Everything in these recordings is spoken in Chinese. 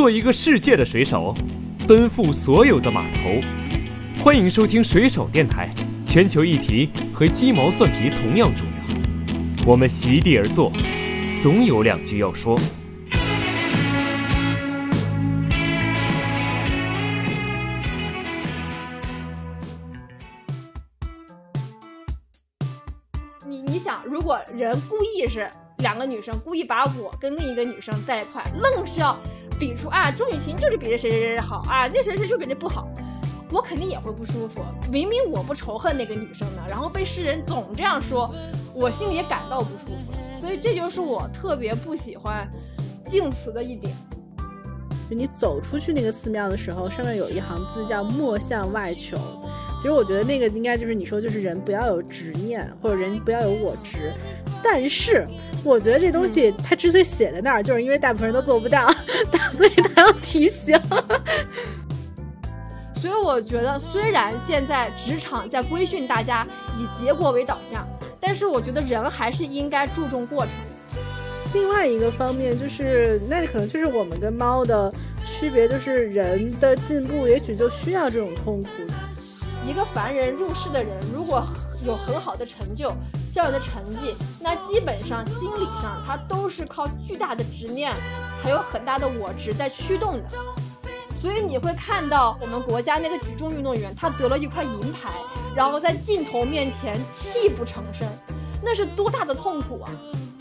做一个世界的水手，奔赴所有的码头。欢迎收听水手电台，全球议题和鸡毛蒜皮同样重要。我们席地而坐，总有两句要说。你你想，如果人故意是两个女生故意把我跟另一个女生在一块，愣是要比出啊，钟雨晴就是比这谁谁谁好啊，那谁谁就比这不好，我肯定也会不舒服。明明我不仇恨那个女生呢，然后被世人总这样说，我心里也感到不舒服。所以这就是我特别不喜欢敬词的一点。就你走出去那个寺庙的时候，上面有一行字叫“莫向外求”。其实我觉得那个应该就是你说，就是人不要有执念，或者人不要有我执。但是我觉得这东西它之所以写在那儿，就是因为大部分人都做不到，所以它要提醒。所以我觉得，虽然现在职场在规训大家以结果为导向，但是我觉得人还是应该注重过程。另外一个方面就是，那可能就是我们跟猫的区别，就是人的进步也许就需要这种痛苦。一个凡人入世的人，如果有很好的成就、骄人的成绩，那基本上心理上他都是靠巨大的执念，还有很大的我执在驱动的。所以你会看到我们国家那个举重运动员，他得了一块银牌，然后在镜头面前泣不成声，那是多大的痛苦啊！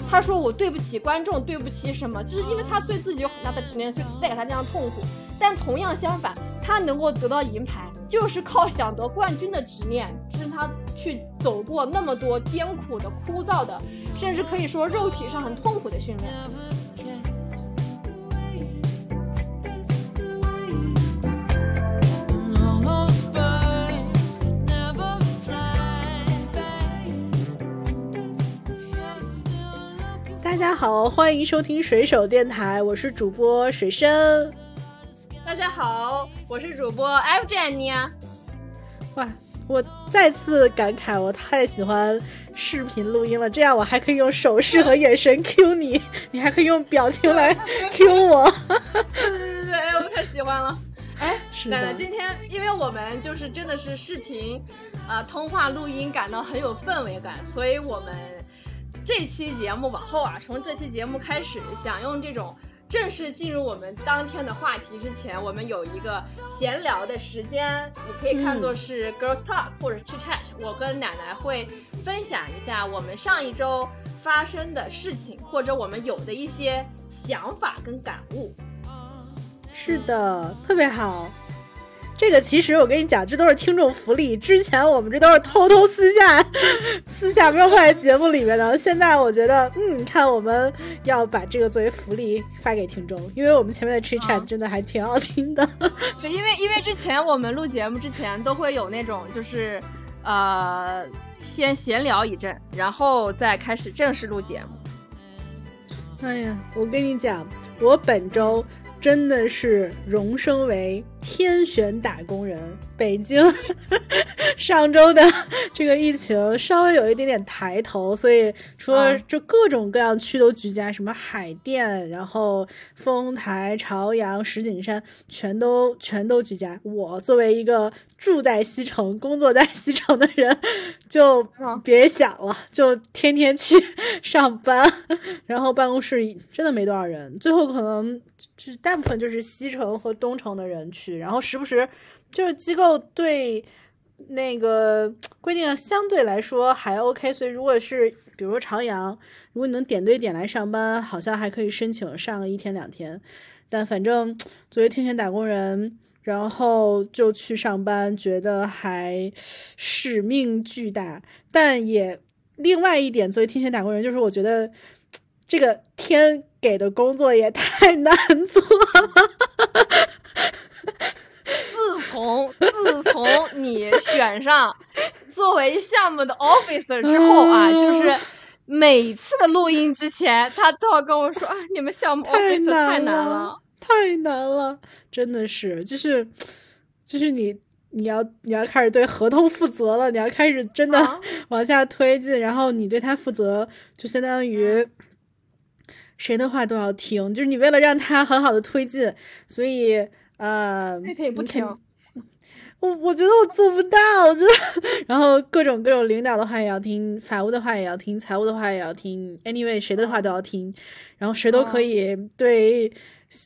他说我对不起观众，对不起什么，就是因为他对自己有很大的执念，所以带给他这样痛苦。但同样相反，他能够得到银牌。就是靠想得冠军的执念，支撑他去走过那么多艰苦的、枯燥的，甚至可以说肉体上很痛苦的训练。大家好，欢迎收听水手电台，我是主播水生。大家好，我是主播 F 詹妮。哇，我再次感慨，我太喜欢视频录音了，这样我还可以用手势和眼神 Q 你，你还可以用表情来 Q 我。对对对对，哎，我太喜欢了。哎，奶奶，今天因为我们就是真的是视频，呃，通话录音感到很有氛围感，所以我们这期节目往后啊，从这期节目开始，想用这种。正式进入我们当天的话题之前，我们有一个闲聊的时间，你可以看作是 girls talk 或者 chit chat。我跟奶奶会分享一下我们上一周发生的事情，或者我们有的一些想法跟感悟。是的，特别好。这个其实我跟你讲，这都是听众福利。之前我们这都是偷偷私下、私下没有放在节目里面的。现在我觉得，嗯，看我们要把这个作为福利发给听众，因为我们前面的 chit chat 真的还挺好听的。对，因为因为之前我们录节目之前都会有那种，就是呃，先闲聊一阵，然后再开始正式录节目。哎呀，我跟你讲，我本周。真的是荣升为天选打工人。北京 上周的这个疫情稍微有一点点抬头，所以除了就各种各样区都居家，什么海淀，然后丰台、朝阳、石景山，全都全都居家。我作为一个住在西城、工作在西城的人，就 别想了，就天天去上班，然后办公室真的没多少人，最后可能就大部分就是西城和东城的人去，然后时不时。就是机构对那个规定相对来说还 OK，所以如果是比如说朝阳，如果你能点对点来上班，好像还可以申请上一天两天。但反正作为天选打工人，然后就去上班，觉得还使命巨大。但也另外一点，作为天选打工人，就是我觉得这个天给的工作也太难做了。自从自从你选上作为项目的 officer 之后啊，就是每次录音之前，他都要跟我说啊，你们项目 officer 太难了，太难了，真的是，就是就是你你要你要开始对合同负责了，你要开始真的 往下推进，然后你对他负责，就相当于。谁的话都要听，就是你为了让他很好的推进，所以呃，可以不听。我我觉得我做不到，我觉得，然后各种各种领导的话也要听，法务的话也要听，财务的话也要听，anyway 谁的话都要听，然后谁都可以对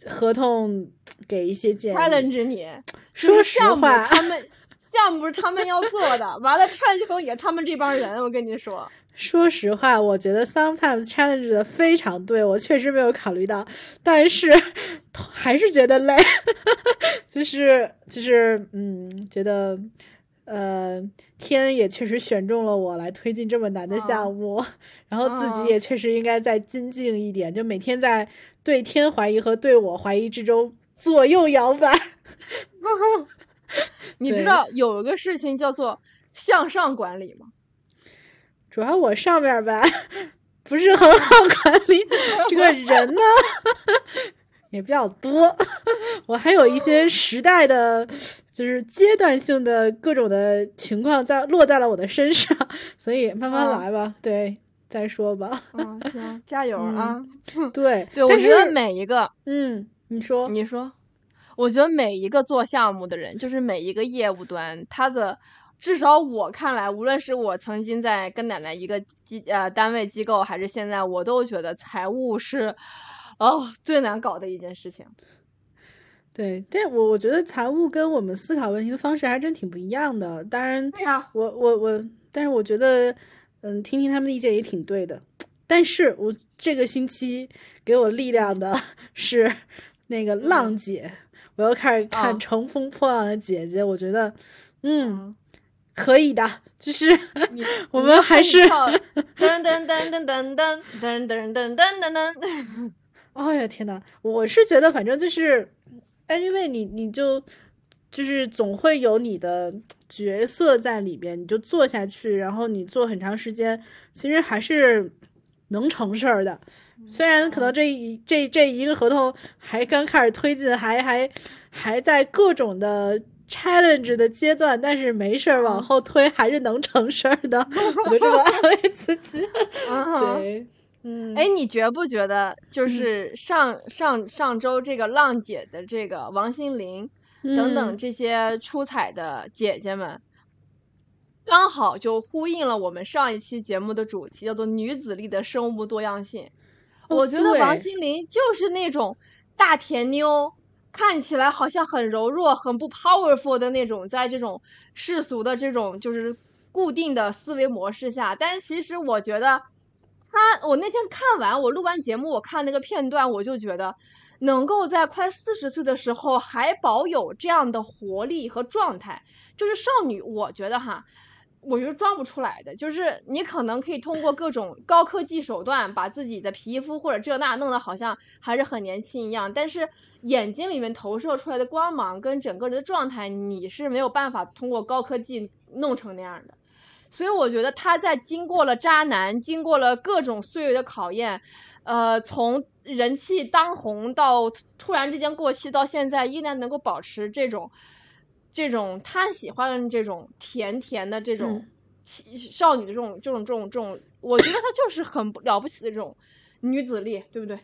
合同给一些建议。challenge 你，说实话，他们项目是他们要做的，完了 challenge 也他们这帮人，我跟你说。说实话，我觉得 sometimes challenge 的非常对，我确实没有考虑到，但是还是觉得累，就是就是嗯，觉得呃天也确实选中了我来推进这么难的项目，然后自己也确实应该再精进一点，就每天在对天怀疑和对我怀疑之中左右摇摆。你知道有一个事情叫做向上管理吗？主要我上面吧不是很好管理，这个人呢也比较多，我还有一些时代的，就是阶段性的各种的情况在落在了我的身上，所以慢慢来吧，对，再说吧。嗯，行，加油啊！对对，我觉得每一个，嗯，你说，你说，我觉得每一个做项目的人，就是每一个业务端，他的。至少我看来，无论是我曾经在跟奶奶一个机呃单位机构，还是现在，我都觉得财务是，哦最难搞的一件事情。对，但我我觉得财务跟我们思考问题的方式还真挺不一样的。当然，对呀，我我我，但是我觉得，嗯，听听他们的意见也挺对的。但是我这个星期给我力量的 是那个浪姐，我又开始看《乘风破浪的姐姐》，我觉得，嗯。可以的，就是 我们还是噔噔噔噔噔噔噔噔噔噔噔噔。哎呀天呐，我是觉得反正就是，anyway，你你就就是总会有你的角色在里边，你就做下去，然后你做很长时间，其实还是能成事儿的。虽然可能这一这这一个合同还刚开始推进，还还还在各种的。Challenge 的阶段，但是没事儿，往后推还是能成事儿的，我就这么安慰自己。对，嗯，哎，你觉不觉得，就是上上上周这个浪姐的这个王心凌等等这些出彩的姐姐们，刚好就呼应了我们上一期节目的主题，叫做女子力的生物多样性。我觉得王心凌就是那种大甜妞。看起来好像很柔弱、很不 powerful 的那种，在这种世俗的这种就是固定的思维模式下，但其实我觉得他，我那天看完我录完节目，我看那个片段，我就觉得能够在快四十岁的时候还保有这样的活力和状态，就是少女，我觉得哈。我觉得装不出来的，就是你可能可以通过各种高科技手段，把自己的皮肤或者这那弄得好像还是很年轻一样，但是眼睛里面投射出来的光芒跟整个人的状态，你是没有办法通过高科技弄成那样的。所以我觉得他在经过了渣男，经过了各种岁月的考验，呃，从人气当红到突然之间过气，到现在依然能够保持这种。这种他喜欢的这种甜甜的这种少女的这种这种这种这种，我觉得她就是很了不起的这种女子力，对不对？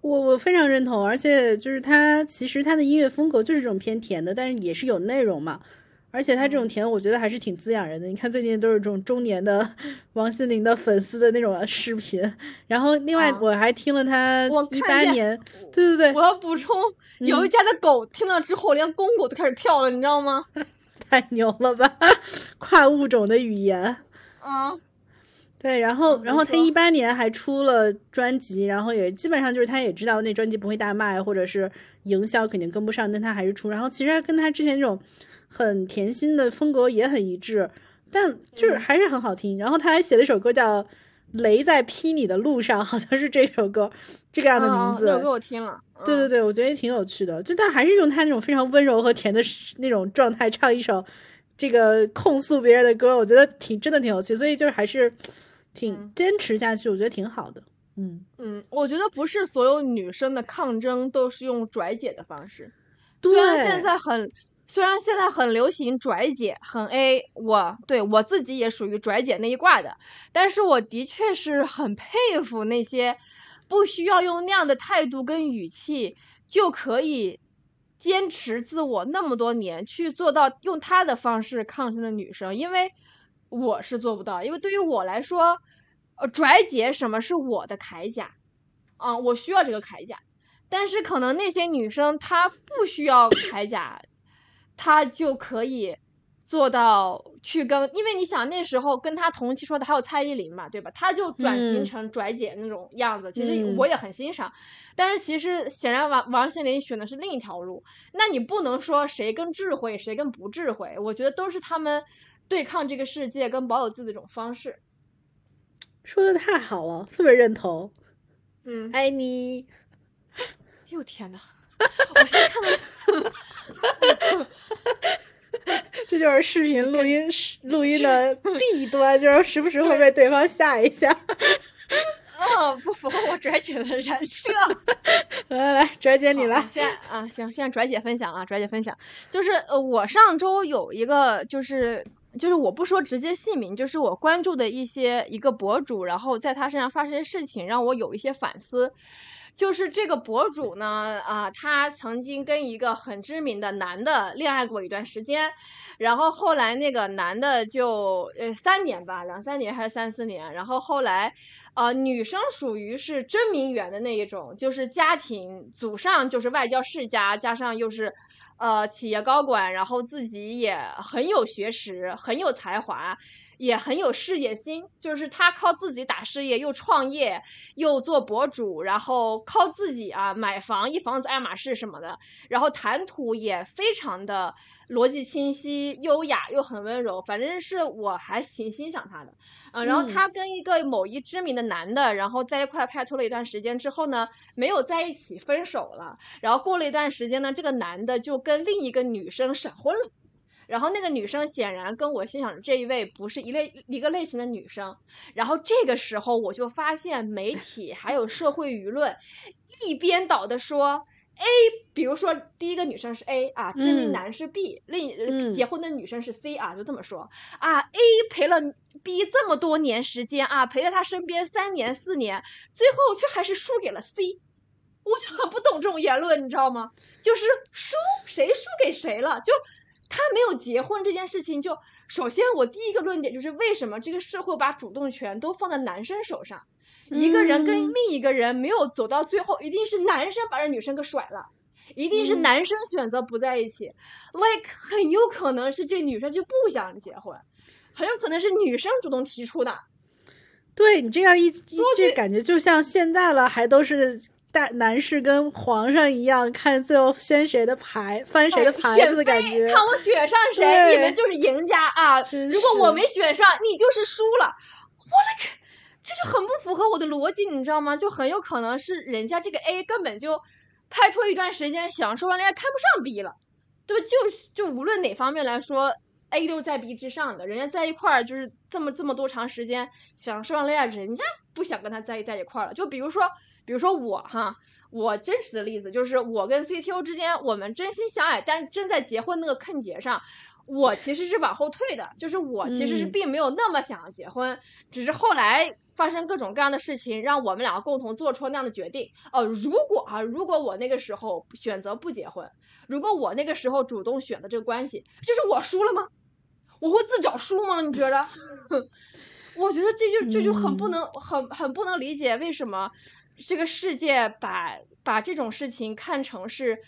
我我非常认同，而且就是她其实她的音乐风格就是这种偏甜的，但是也是有内容嘛。而且他这种甜，我觉得还是挺滋养人的。你看最近都是这种中年的王心凌的粉丝的那种视频。然后另外我还听了他一八年，对对对，我要补充。有一家的狗听了之后，连公狗都开始跳了，你知道吗？太牛了吧！跨物种的语言。嗯，对，然后，然后他一八年还出了专辑，然后也基本上就是他也知道那专辑不会大卖，或者是营销肯定跟不上，但他还是出。然后其实跟他之前这种很甜心的风格也很一致，但就是还是很好听。然后他还写了一首歌叫。雷在劈你的路上，好像是这首歌，这个样的名字。这首歌我听了。对对对，我觉得也挺有趣的。就但还是用他那种非常温柔和甜的那种状态唱一首这个控诉别人的歌，我觉得挺真的挺有趣。所以就是还是挺坚持下去，我觉得挺好的。嗯嗯，我觉得不是所有女生的抗争都是用拽姐的方式，虽然现在很。虽然现在很流行拽姐，很 A，我对我自己也属于拽姐那一挂的，但是我的确是很佩服那些不需要用那样的态度跟语气就可以坚持自我那么多年，去做到用他的方式抗争的女生，因为我是做不到，因为对于我来说，呃，拽姐什么是我的铠甲，啊，我需要这个铠甲，但是可能那些女生她不需要铠甲，她就可以。做到去跟，因为你想那时候跟他同期说的还有蔡依林嘛，对吧？他就转型成拽姐那种样子，其实我也很欣赏。但是其实显然王王心凌选的是另一条路，那你不能说谁更智慧，谁更不智慧？我觉得都是他们对抗这个世界跟保有自己的一种方式。说的太好了，特别认同。嗯，爱你。哟天哪！我现在看到。这就是视频录音录音的弊端，就是时不时会被对方吓一下。哦，不符合我拽姐的人设。来来来，拽姐你来。现在啊，行，现在拽姐分享啊，拽姐分享，就是呃，我上周有一个，就是就是我不说直接姓名，就是我关注的一些一个博主，然后在他身上发生的事情，让我有一些反思。就是这个博主呢，啊，他曾经跟一个很知名的男的恋爱过一段时间。然后后来那个男的就呃三年吧，两三年还是三四年。然后后来，呃，女生属于是真名媛的那一种，就是家庭祖上就是外交世家，加上又是，呃，企业高管，然后自己也很有学识，很有才华。也很有事业心，就是他靠自己打事业，又创业，又做博主，然后靠自己啊买房，一房子爱马仕什么的，然后谈吐也非常的逻辑清晰、优雅又很温柔，反正是我还挺欣赏他的嗯。然后他跟一个某一知名的男的，然后在一块拍拖了一段时间之后呢，没有在一起，分手了。然后过了一段时间呢，这个男的就跟另一个女生闪婚了。然后那个女生显然跟我欣赏的这一位不是一类一个类型的女生，然后这个时候我就发现媒体还有社会舆论一边倒的说 A，比如说第一个女生是 A 啊，知名男是 B，另结婚的女生是 C 啊，就这么说啊，A 陪了 B 这么多年时间啊，陪在他身边三年四年，最后却还是输给了 C，我就很不懂这种言论，你知道吗？就是输谁输给谁了就。他没有结婚这件事情，就首先我第一个论点就是为什么这个社会把主动权都放在男生手上？一个人跟另一个人没有走到最后，一定是男生把这女生给甩了，一定是男生选择不在一起。Like 很有可能是这女生就不想结婚，很有可能是女生主动提出的。对你这样一这感觉就像现在了，还都是。大男士跟皇上一样，看最后掀谁的牌，翻谁的牌子的感觉。看我选上谁，你们就是赢家啊！如果我没选上，你就是输了。我勒个，这就很不符合我的逻辑，你知道吗？就很有可能是人家这个 A 根本就拍拖一段时间，享受完恋爱看不上 B 了，对吧？就是就无论哪方面来说，A 都是在 B 之上的。人家在一块儿就是这么这么多长时间，享受完恋爱，人家不想跟他在在一块儿了。就比如说。比如说我哈，我真实的例子就是我跟 CTO 之间，我们真心相爱，但是真在结婚那个坑节上，我其实是往后退的，就是我其实是并没有那么想要结婚，只是后来发生各种各样的事情，让我们两个共同做出了那样的决定。哦，如果啊，如果我那个时候选择不结婚，如果我那个时候主动选的这个关系，就是我输了吗？我会自找输吗？你觉得？我觉得这就这就很不能很很不能理解为什么。这个世界把把这种事情看成是，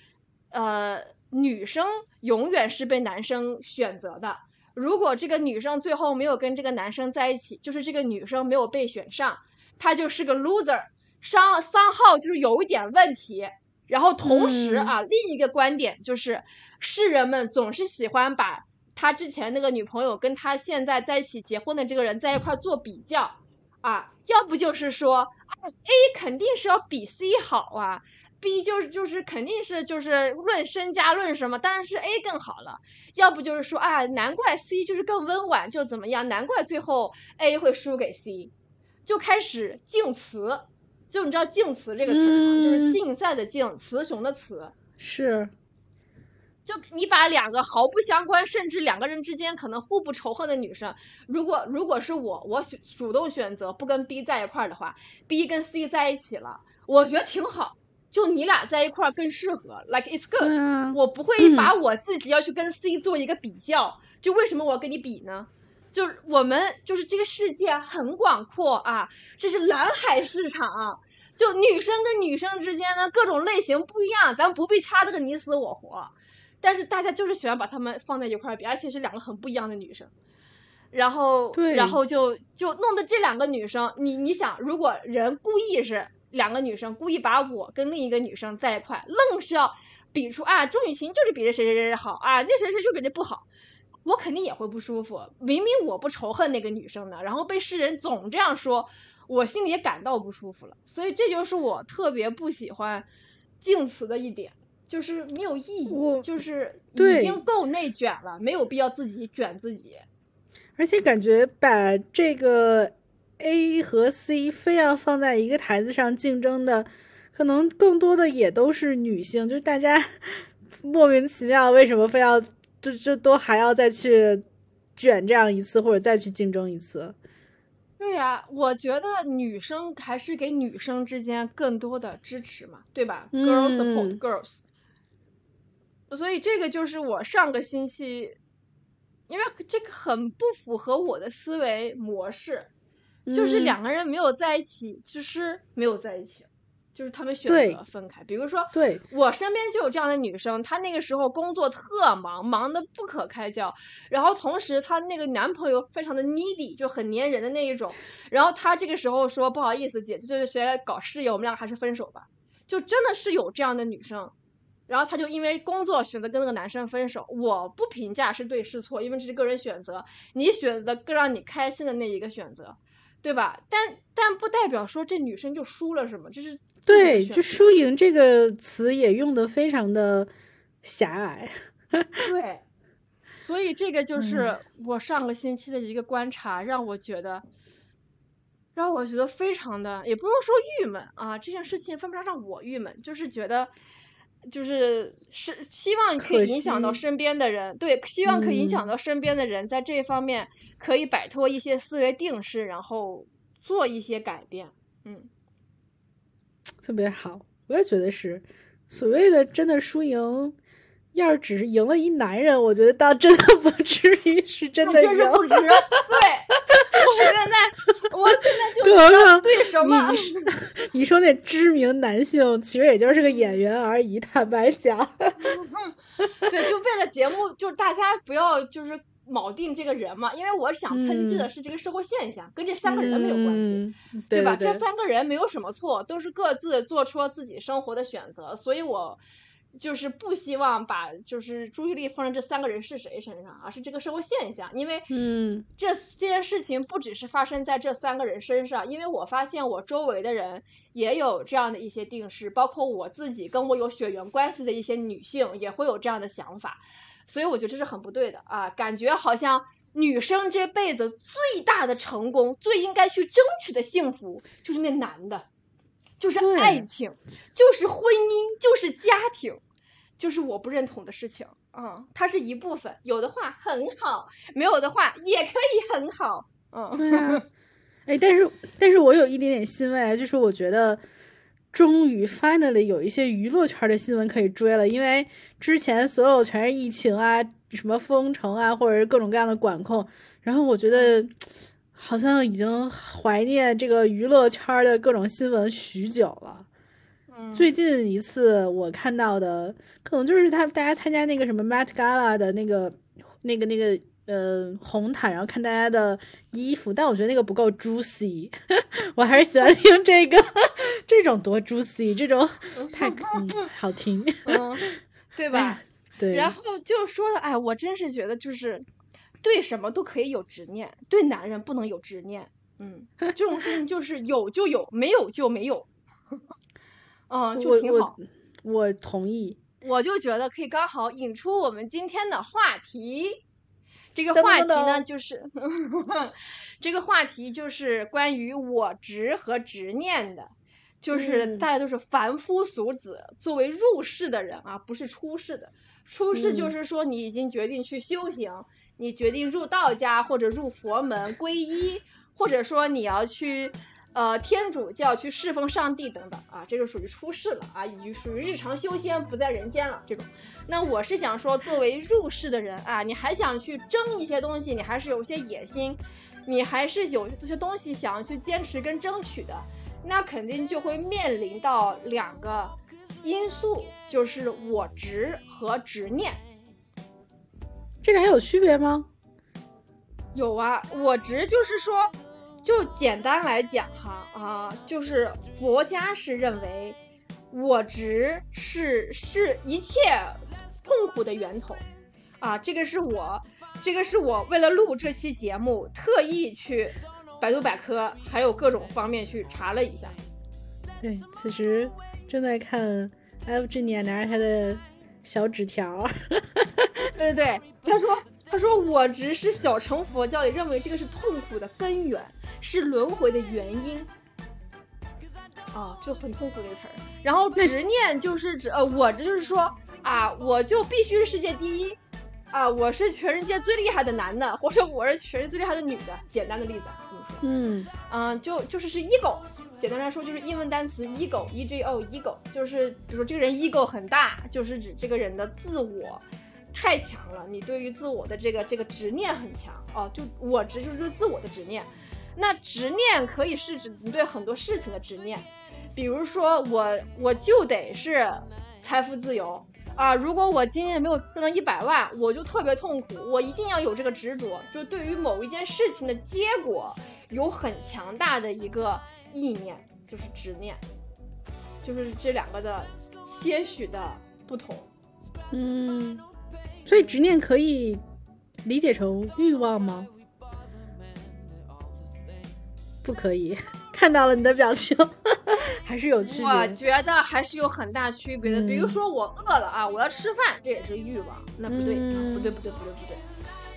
呃，女生永远是被男生选择的。如果这个女生最后没有跟这个男生在一起，就是这个女生没有被选上，她就是个 loser，商商号就是有一点问题。然后同时啊，另一个观点就是，世人们总是喜欢把他之前那个女朋友跟他现在在一起结婚的这个人在一块做比较。啊，要不就是说啊，A 肯定是要比 C 好啊，B 就是就是肯定是就是论身家论什么，当然是 A 更好了。要不就是说啊，难怪 C 就是更温婉，就怎么样？难怪最后 A 会输给 C，就开始竞词，就你知道竞词这个词吗？就是竞赛的竞，雌雄的雌。是，就你把两个毫不相关，甚至两个人之间可能互不仇恨的女生，如果如果是我，我选主动选择不跟 B 在一块儿的话，B 跟 C 在一起了，我觉得挺好。就你俩在一块儿更适合，like it's good。嗯，我不会把我自己要去跟 C 做一个比较。就为什么我要跟你比呢？就是我们就是这个世界很广阔啊，这是蓝海市场。就女生跟女生之间呢，各种类型不一样，咱不必掐得个你死我活。但是大家就是喜欢把她们放在一块儿比，而且是两个很不一样的女生，然后，然后就就弄得这两个女生，你你想，如果人故意是两个女生故意把我跟另一个女生在一块，愣是要比出啊，钟雨晴就是比这谁谁谁好啊，那谁谁就比这不好，我肯定也会不舒服。明明我不仇恨那个女生的，然后被世人总这样说，我心里也感到不舒服了。所以这就是我特别不喜欢静词的一点。就是没有意义，就是已经够内卷了，没有必要自己卷自己。而且感觉把这个 A 和 C 非要放在一个台子上竞争的，可能更多的也都是女性，就是大家 莫名其妙为什么非要就就都还要再去卷这样一次，或者再去竞争一次。对呀，我觉得女生还是给女生之间更多的支持嘛，对吧？Girls support girls。所以这个就是我上个星期，因为这个很不符合我的思维模式，就是两个人没有在一起，就是没有在一起，就是他们选择分开。比如说，对我身边就有这样的女生，她那个时候工作特忙，忙得不可开交，然后同时她那个男朋友非常的 needy，就很粘人的那一种，然后她这个时候说不好意思，姐，就是谁来搞事业，我们两个还是分手吧。就真的是有这样的女生。然后他就因为工作选择跟那个男生分手，我不评价是对是错，因为这是个人选择，你选择更让你开心的那一个选择，对吧？但但不代表说这女生就输了什么，这是对，就输赢这个词也用的非常的狭隘，对，所以这个就是我上个星期的一个观察，让我觉得，让我觉得非常的，也不能说郁闷啊，这件事情分不上让我郁闷，就是觉得。就是是希望可以影响到身边的人，对，希望可以影响到身边的人，在这方面可以摆脱一些思维定式，然后做一些改变。嗯，特别好，我也觉得是。所谓的真的输赢，要是只是赢了一男人，我觉得倒真的 不至于是真的赢。就是不值。对，我现在，我现在就 对什么？你说那知名男性其实也就是个演员而已，坦白讲。对，就为了节目，就是大家不要就是铆定这个人嘛，因为我想抨击的是这个社会现象，跟这三个人没有关系，对吧？这三个人没有什么错，都是各自做出了自己生活的选择，所以我。就是不希望把就是注意力放在这三个人是谁身上，而是这个社会现象。因为，嗯，这这件事情不只是发生在这三个人身上，因为我发现我周围的人也有这样的一些定式，包括我自己跟我有血缘关系的一些女性也会有这样的想法，所以我觉得这是很不对的啊！感觉好像女生这辈子最大的成功、最应该去争取的幸福，就是那男的，就是爱情，就是婚姻，就是家庭。就是我不认同的事情，嗯，它是一部分，有的话很好，没有的话也可以很好，嗯，对啊，哎，但是但是我有一点点欣慰，就是我觉得终于 finally 有一些娱乐圈的新闻可以追了，因为之前所有全是疫情啊，什么封城啊，或者是各种各样的管控，然后我觉得好像已经怀念这个娱乐圈的各种新闻许久了。最近一次我看到的，可能就是他大家参加那个什么 Met Gala 的那个、那个、那个呃红毯，然后看大家的衣服，但我觉得那个不够 juicy，我还是喜欢听这个，这种多 juicy，这种太好听，对吧？对。然后就说的，哎，我真是觉得就是对什么都可以有执念，对男人不能有执念。嗯，这种事情就是有就有，没有就没有。嗯，就挺好。我同意。我就觉得可以刚好引出我们今天的话题。这个话题呢，就是 这个话题就是关于我执和执念的。就是嗯大家都是凡夫俗子，作为入世的人啊，不是出世的。出世就嗯是说你已经决定去修行，你决定入道家或者入佛门皈依，或者说你要去。呃，天主教去侍奉上帝等等啊，这就属于出世了啊，已经属于日常修仙，不在人间了这种。那我是想说，作为入世的人啊，你还想去争一些东西，你还是有些野心，你还是有这些东西想要去坚持跟争取的，那肯定就会面临到两个因素，就是我执和执念。这俩有区别吗？有啊，我执就是说，就简单来讲哈啊，就是佛家是认为我执是是一切痛苦的源头啊，这个是我这个是我为了录这期节目特意去百度百科还有各种方面去查了一下。对，此时正在看 F G 年拿着他的小纸条，对对对，他说他说我执是小乘佛教里认为这个是痛苦的根源，是轮回的原因。啊，就很痛苦这个词儿。然后执念就是指呃，我这就是说啊，我就必须是世界第一啊，我是全世界最厉害的男的，或者我是全世界最厉害的女的。简单的例子啊这么说。嗯嗯，就就是是 ego，简单来说就是英文单词 ego，e g o ego，就是比如说这个人 ego 很大，就是指这个人的自我太强了，你对于自我的这个这个执念很强。哦，就我执就是对自我的执念。那执念可以是指你对很多事情的执念，比如说我我就得是财富自由。啊，如果我今年没有挣到一百万，我就特别痛苦，我一定要有这个执着，就对于某一件事情的结果有很强大的一个意念，就是执念，就是这两个的些许的不同。嗯，所以执念可以理解成欲望吗？不可以，看到了你的表情，还是有区别我。觉得还是有很大区别的。比如嗯说我饿了啊，我要吃饭，这也是欲望，那不对，不对，不对，不对，不对。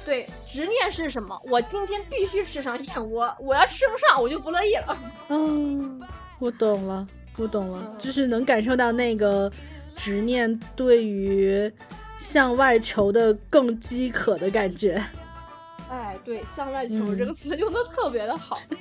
对，执念是什么？我今天必须吃上燕窝，我要吃不上，我就不乐意了。嗯，我懂了，我懂了，嗯就是能感受到那个执念对于向外求的更饥渴的感觉。哎，对，向外求嗯这个词用的特别的好。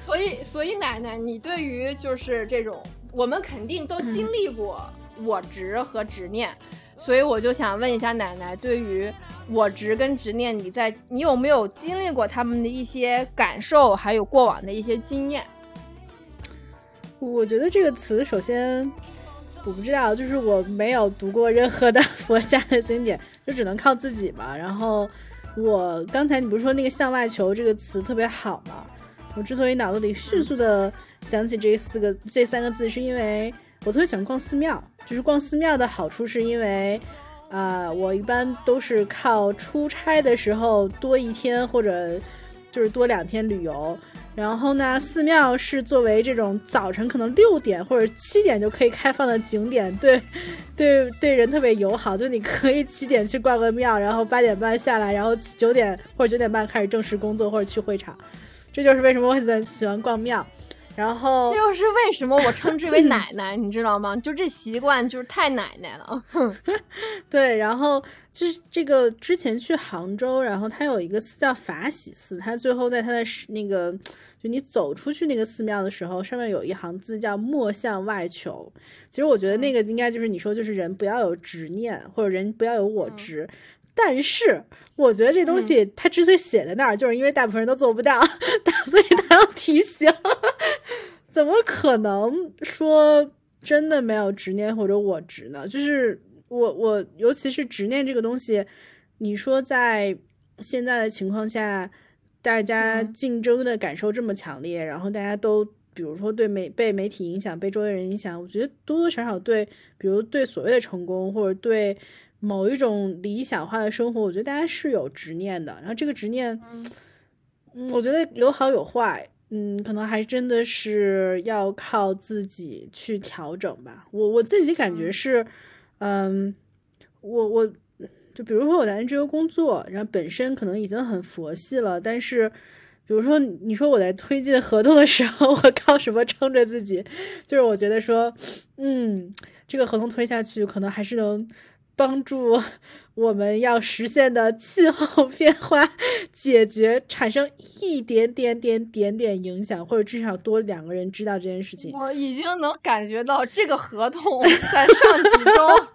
所以，所以奶奶，你对于就是这种，我们肯定都经历过我执和执念，所以我就想问一下奶奶，对于我执跟执念，你在你有没有经历过他们的一些感受，还有过往的一些经验？我觉得这个词，首先我不知道，就是我没有读过任何的 佛家的经典，就只能靠自己嘛。然后我刚才你不是说那个向外求这个词特别好吗？我之所以脑子里迅速的想起这四个这三个字，是因为我特别喜欢逛寺庙。就是逛寺庙的好处，是因为啊、我一般都是靠出差的时候多一天或者就是多两天旅游。然后呢，寺庙是作为这种早晨可能六点或者七点就可以开放的景点，对，对对人特别友好。就你可以七点去逛个庙，然后八点半下来，然后九点或者九点半开始正式工作或者去会场。这就是为什么我很喜欢逛庙。然后这又是为什么我称之为奶奶，你知道吗？就这习惯就是太奶奶了。对，然后就是这个之前去杭州，然后它有一个寺叫法喜寺，它最后在它的那个就你走出去那个寺庙的时候，上面有一行字叫“莫向外求”。其实我觉得那个应该就是你说，就是人不要有执念，或者人不要有我执。但是我觉得这东西它之所以写在那儿，就是因为大部分人都做不到，所以他要提醒。怎么可能说真的没有执念或者我执呢？就是我我尤其是执念这个东西，你说在现在的情况下，大家嗯竞争的感受这么强烈，然后大家都比如说对媒被媒体影响，被周围人影响，我觉得多多少少对，比如对所谓的成功或者对某一种理想化的生活，我觉得大家是有执念的。然后这个执念，嗯，我觉得有好有坏。嗯，可能还真的是要靠自己去调整吧。我我自己感觉是，嗯，我我就比如说我在 NGO 工作，然后本身可能已经很佛系了，但是比如说，你说我在推进合同的时候，我靠什么撑着自己？就是我觉得说，嗯，这个合同推下去，可能还是能帮助我们要实现的气候变化解决产生一点点点点点影响，或者至少多两个人知道这件事情。我已经能感觉到这个合同在上几周。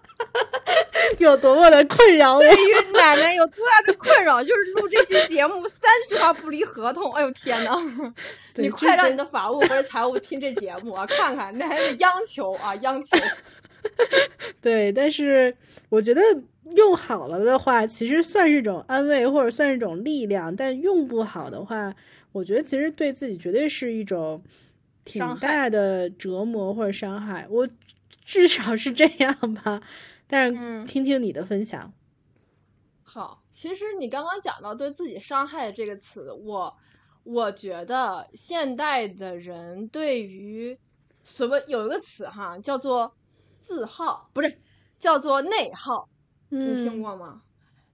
有多么的困扰，对于奶奶有多大的困扰，就是录这期节目三句话不离合同。哎呦天哪！你快让你的法务或者财务听这节目啊，看看那还是央求啊，央求。对，但是我觉得用好了的话，其实算是一种安慰，或者算是一种力量；但用不好的话，我觉得其实对自己绝对是一种挺大的折磨或者伤害。我至少是这样吧。但是听听你的分享。好，其实你刚刚讲到对自己伤害这个词，我我觉得现代的人对于所谓有一个词哈，叫做自耗，不是叫做内耗，你听过吗？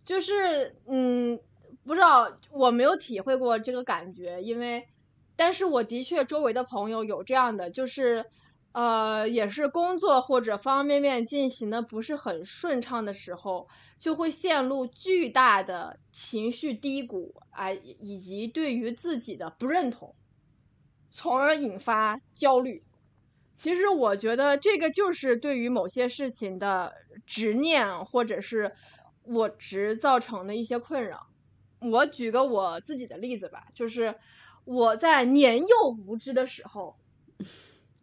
就是嗯，不知道我没有体会过这个感觉，因为但是我的确周围的朋友有这样的，就是。呃，也是工作或者方方面面进行的不是很顺畅的时候，就会陷入巨大的情绪低谷啊，以及对于自己的不认同，从而引发焦虑。其实我觉得这个就是对于某些事情的执念或者是我执造成的一些困扰。我举个我自己的例子吧，就是我在年幼无知的时候。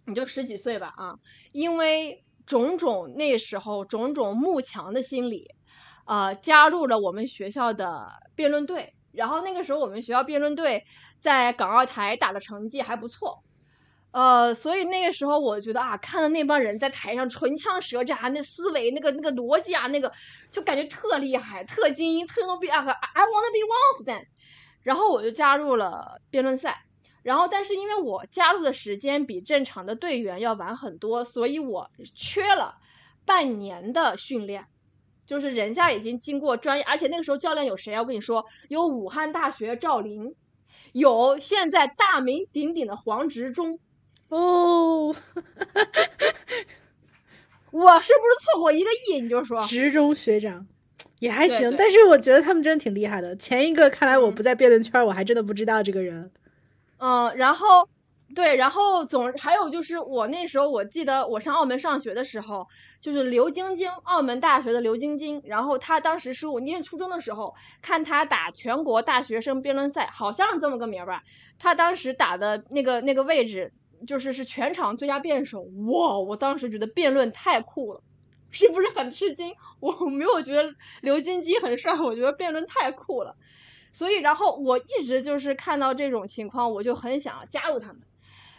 你就十几岁吧啊，因为种种那时候种种慕强的心理，呃，加入了我们学校的辩论队。然后那个时候我们学校辩论队在港澳台打的成绩还不错，呃，所以那个时候我觉得啊，看到那帮人在台上唇枪舌战，那思维那个那个逻辑啊，那个就感觉特厉害、特精英、特牛逼啊！I wanna be one of them。然后我就加入了辩论赛。然后，但是因为我加入的时间比正常的队员要晚很多，所以我缺了半年的训练。就是人家已经经过专业，而且那个时候教练有谁啊？我跟你说，有武汉大学赵林，有现在大名鼎鼎的黄执中。哦，我是不是错过一个亿？你就说职中学长也还行，但是我觉得他们真的挺厉害的。前一个看来我不在辩论圈，我还真的不知道这个人。嗯，然后，对，然后总还有就是我那时候我记得我上澳门上学的时候，就是刘晶晶，澳门大学的刘晶晶，然后她当时是我念初中的时候看她打全国大学生辩论赛，好像是这么个名儿吧。她当时打的那个那个位置就是是全场最佳辩手，哇！我当时觉得辩论太酷了，是不是很吃惊？我没有觉得刘晶晶很帅，我觉得辩论太酷了。所以，然后我一直就是看到这种情况，我就很想加入他们。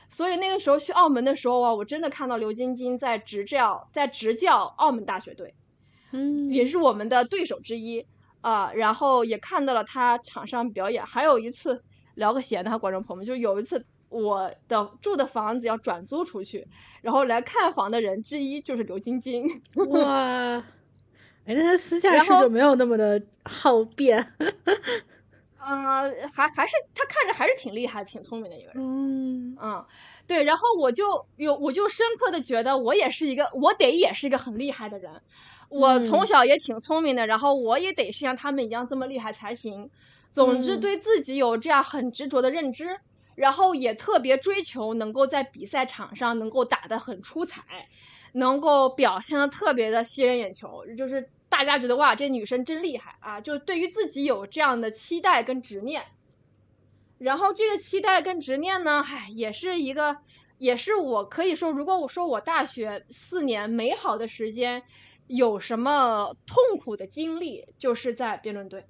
所以那个时候去澳门的时候啊，我真的看到刘晶晶在执教，在执教澳门大学队，嗯，也是我们的对手之一啊。然后也看到了他场上表演。还有一次聊个闲的，观众朋友们，就有一次我的住的房子要转租出去，然后来看房的人之一就是刘晶晶。哇，哎，那他私下是就没有那么的好辩。嗯，还还是他看着还是挺厉害、挺聪明的一个人。嗯嗯，对，然后我就有我就深刻的觉得我也是一个，我得也是一个很厉害的人。我从小也挺聪明的，然后我也得是像他们一样这么厉害才行。总之，对自己有这样很执着的认知，然后也特别追求能够在比赛场上能够打得很出彩，能够表现的特别的吸人眼球，就是。大家觉得哇，这女生真厉害啊！就对于自己有这样的期待跟执念，然后这个期待跟执念呢，唉，也是一个，也是我可以说，如果我说我大学四年美好的时间有什么痛苦的经历，就是在辩论队。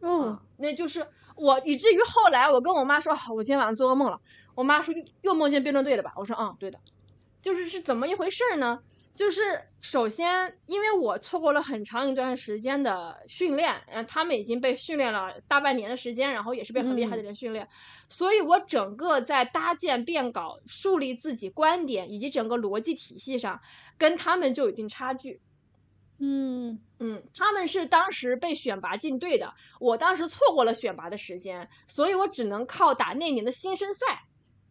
哦，那就是我，以至于后来我跟我妈说，我今天晚上做噩梦了。我妈说又梦见辩论队了吧？我说嗯，对的，就是是怎么一回事呢？就是首先，因为我错过了很长一段时间的训练，嗯，他们已经被训练了大半年的时间，然后也是被很厉害的人训练，所以我整个在搭建辩稿、树立自己观点以及整个逻辑体系上，跟他们就有一定差距。嗯嗯，他们是当时被选拔进队的，我当时错过了选拔的时间，所以我只能靠打那年的新生赛，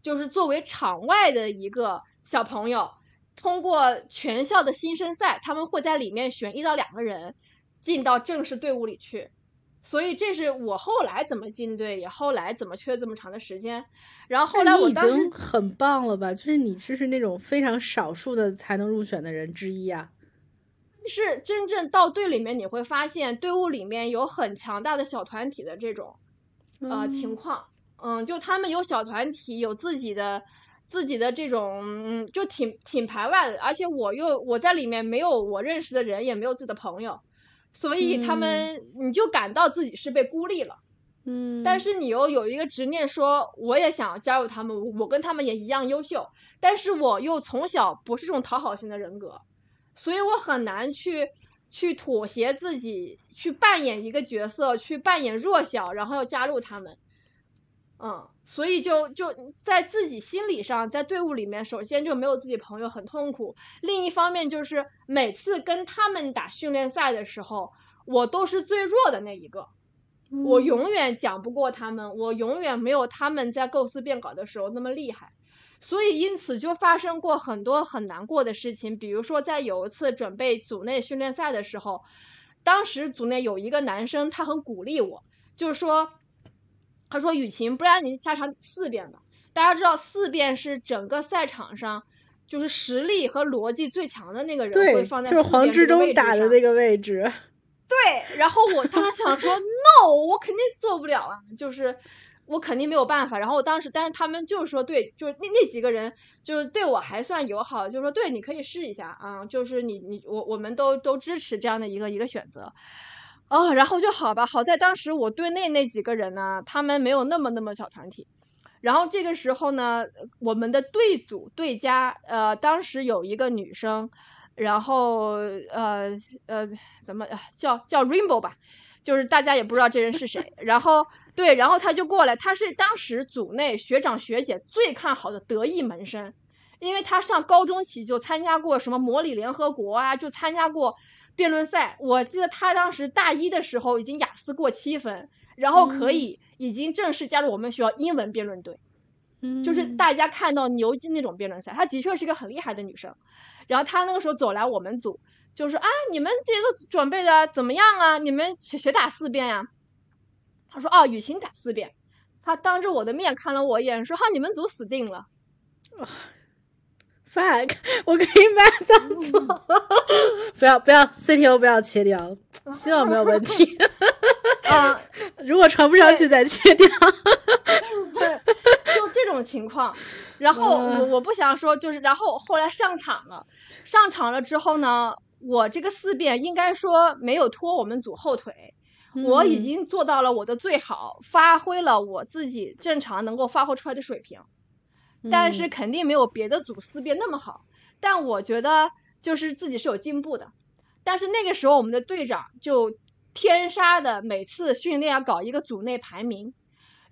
就是作为场外的一个小朋友，通过全校的新生赛，他们会在里面选一到两个人进到正式队伍里去。所以这是我后来怎么进队，也后来怎么缺这么长的时间。然后后来我已当时经很棒了吧？就是你就是那种非常少数的才能入选的人之一啊。是真正到队里面，你会发现队伍里面有很强大的小团体的这种呃情况。嗯，就他们有小团体，有自己的自己的这种，嗯，就挺挺排外的。而且我又我在里面没有我认识的人，也没有自己的朋友，所以他们你就感到自己是被孤立了。嗯，但是你又有一个执念，说我也想加入他们，我跟他们也一样优秀。但是我又从小不是这种讨好型的人格，所以我很难去去妥协自己，去扮演一个角色，去扮演弱小，然后要加入他们。嗯，所以就就在自己心理上，在队伍里面，首先就没有自己朋友，很痛苦。另一方面就是每次跟他们打训练赛的时候，我都是最弱的那一个。我永远讲不过他们，我永远没有他们在构思变稿的时候那么厉害，所以因此就发生过很多很难过的事情。比如说，在有一次准备组内训练赛的时候，当时组内有一个男生，他很鼓励我，就是说，他说：“雨晴，不然你下场四遍吧。”大家知道，四遍是整个赛场上就是实力和逻辑最强的那个人会放在就是黄志忠打的那个位置。对，然后我当时想说，no，我肯定做不了啊，就是我肯定没有办法。然后我当时，但是他们就是说，对，就是那那几个人，就是对我还算友好，就是说，对，你可以试一下啊，就是你你我我们都都支持这样的一个一个选择，哦，然后就好吧，好在当时我队内那几个人呢，他们没有那么那么小团体。然后这个时候呢，我们的队组队家，呃，当时有一个女生。然后呃呃，怎么叫叫 Rainbow 吧？就是大家也不知道这人是谁。然后对，然后他就过来，他是当时组内学长学姐最看好的得意门生，因为他上高中起就参加过什么模拟联合国啊，就参加过辩论赛。我记得他当时大一的时候已经雅思过七分，然后可以已经正式加入我们学校英文辩论队。就是大家看到牛津那种辩论赛，她的确是一个很厉害的女生。然后她那个时候走来我们组，就是：“啊，你们这个准备的怎么样啊？你们谁谁打四遍呀？”他说：“哦，雨晴打四遍。”他当着我的面看了我一眼，说：“哈，你们组死定了。” fuck，我可以马上走，不要不要，CTO 不要切掉，希望没有问题。嗯，如果传不上去再切掉。对，就这种情况。然后我我不想说，就是然后后来上场了，上场了之后呢，我这个四辩应该说没有拖我们组后腿，我已经做到了我的最好，发挥了我自己正常能够发挥出来的水平。但是肯定没有别的组四辩那么好，但我觉得就是自己是有进步的。但是那个时候我们的队长就天杀的每次训练要搞一个组内排名，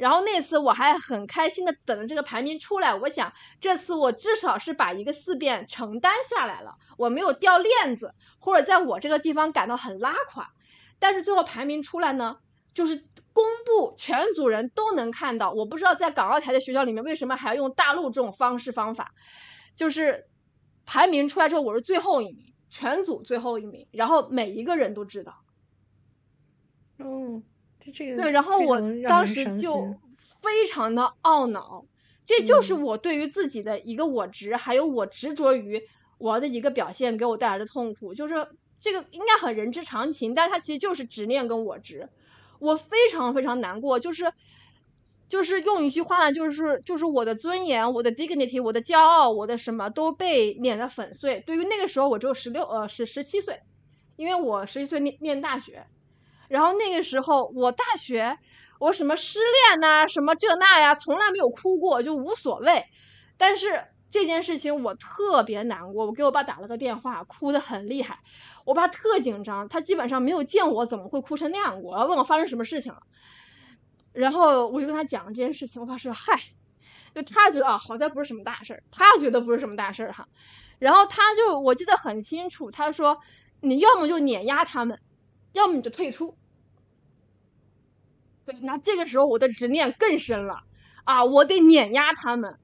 然后那次我还很开心的等着这个排名出来，我想这次我至少是把一个四辩承担下来了，我没有掉链子或者在我这个地方感到很拉垮。但是最后排名出来呢，就是。公布全组人都能看到，我不知道在港澳台的学校里面为什么还要用大陆这种方式方法，就是排名出来之后我是最后一名，全组最后一名，然后每一个人都知道。哦，这这个对，然后我当时就非常的懊恼，这就是我对于自己的一个我执，还有我执着于我的一个表现给我带来的痛苦，就是这个应该很人之常情，但它其实就是执念跟我执。我非常非常难过，就是，就是用一句话呢，就是就是我的尊严、我的 dignity、我的骄傲、我的什么都被碾得粉碎。对于那个时候我只有十六呃是十七岁，因为我十七岁念念大学，然后那个时候我大学我什么失恋呐，什么这那呀，从来没有哭过，就无所谓，但是。这件事情我特别难过，我给我爸打了个电话，哭得很厉害。我爸特紧张，他基本上没有见我怎么会哭成那样过，问我发生什么事情了。然后我就跟他讲这件事情，我爸说：“嗨，就他觉得啊，好在不是什么大事儿，他觉得不是什么大事儿哈。”然后他就我记得很清楚，他说：“你要么就碾压他们，要么你就退出。对，那这个时候我的执念更深了啊！我得碾压他们。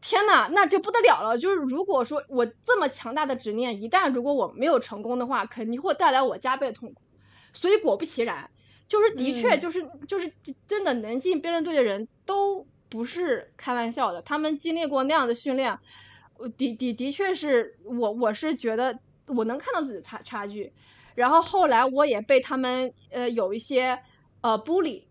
天呐，那就不得了了！就是如果说我这么强大的执念，一旦如果我没有成功的话，肯定会带来我加倍的痛苦。所以果不其然，就是的确就是就是真的能进辩论队的人都不是开玩笑的，他们经历过那样的训练，的的的确是我我是觉得我能看到自己的差差距。然后后来我也被他们呃有一些呃 bully。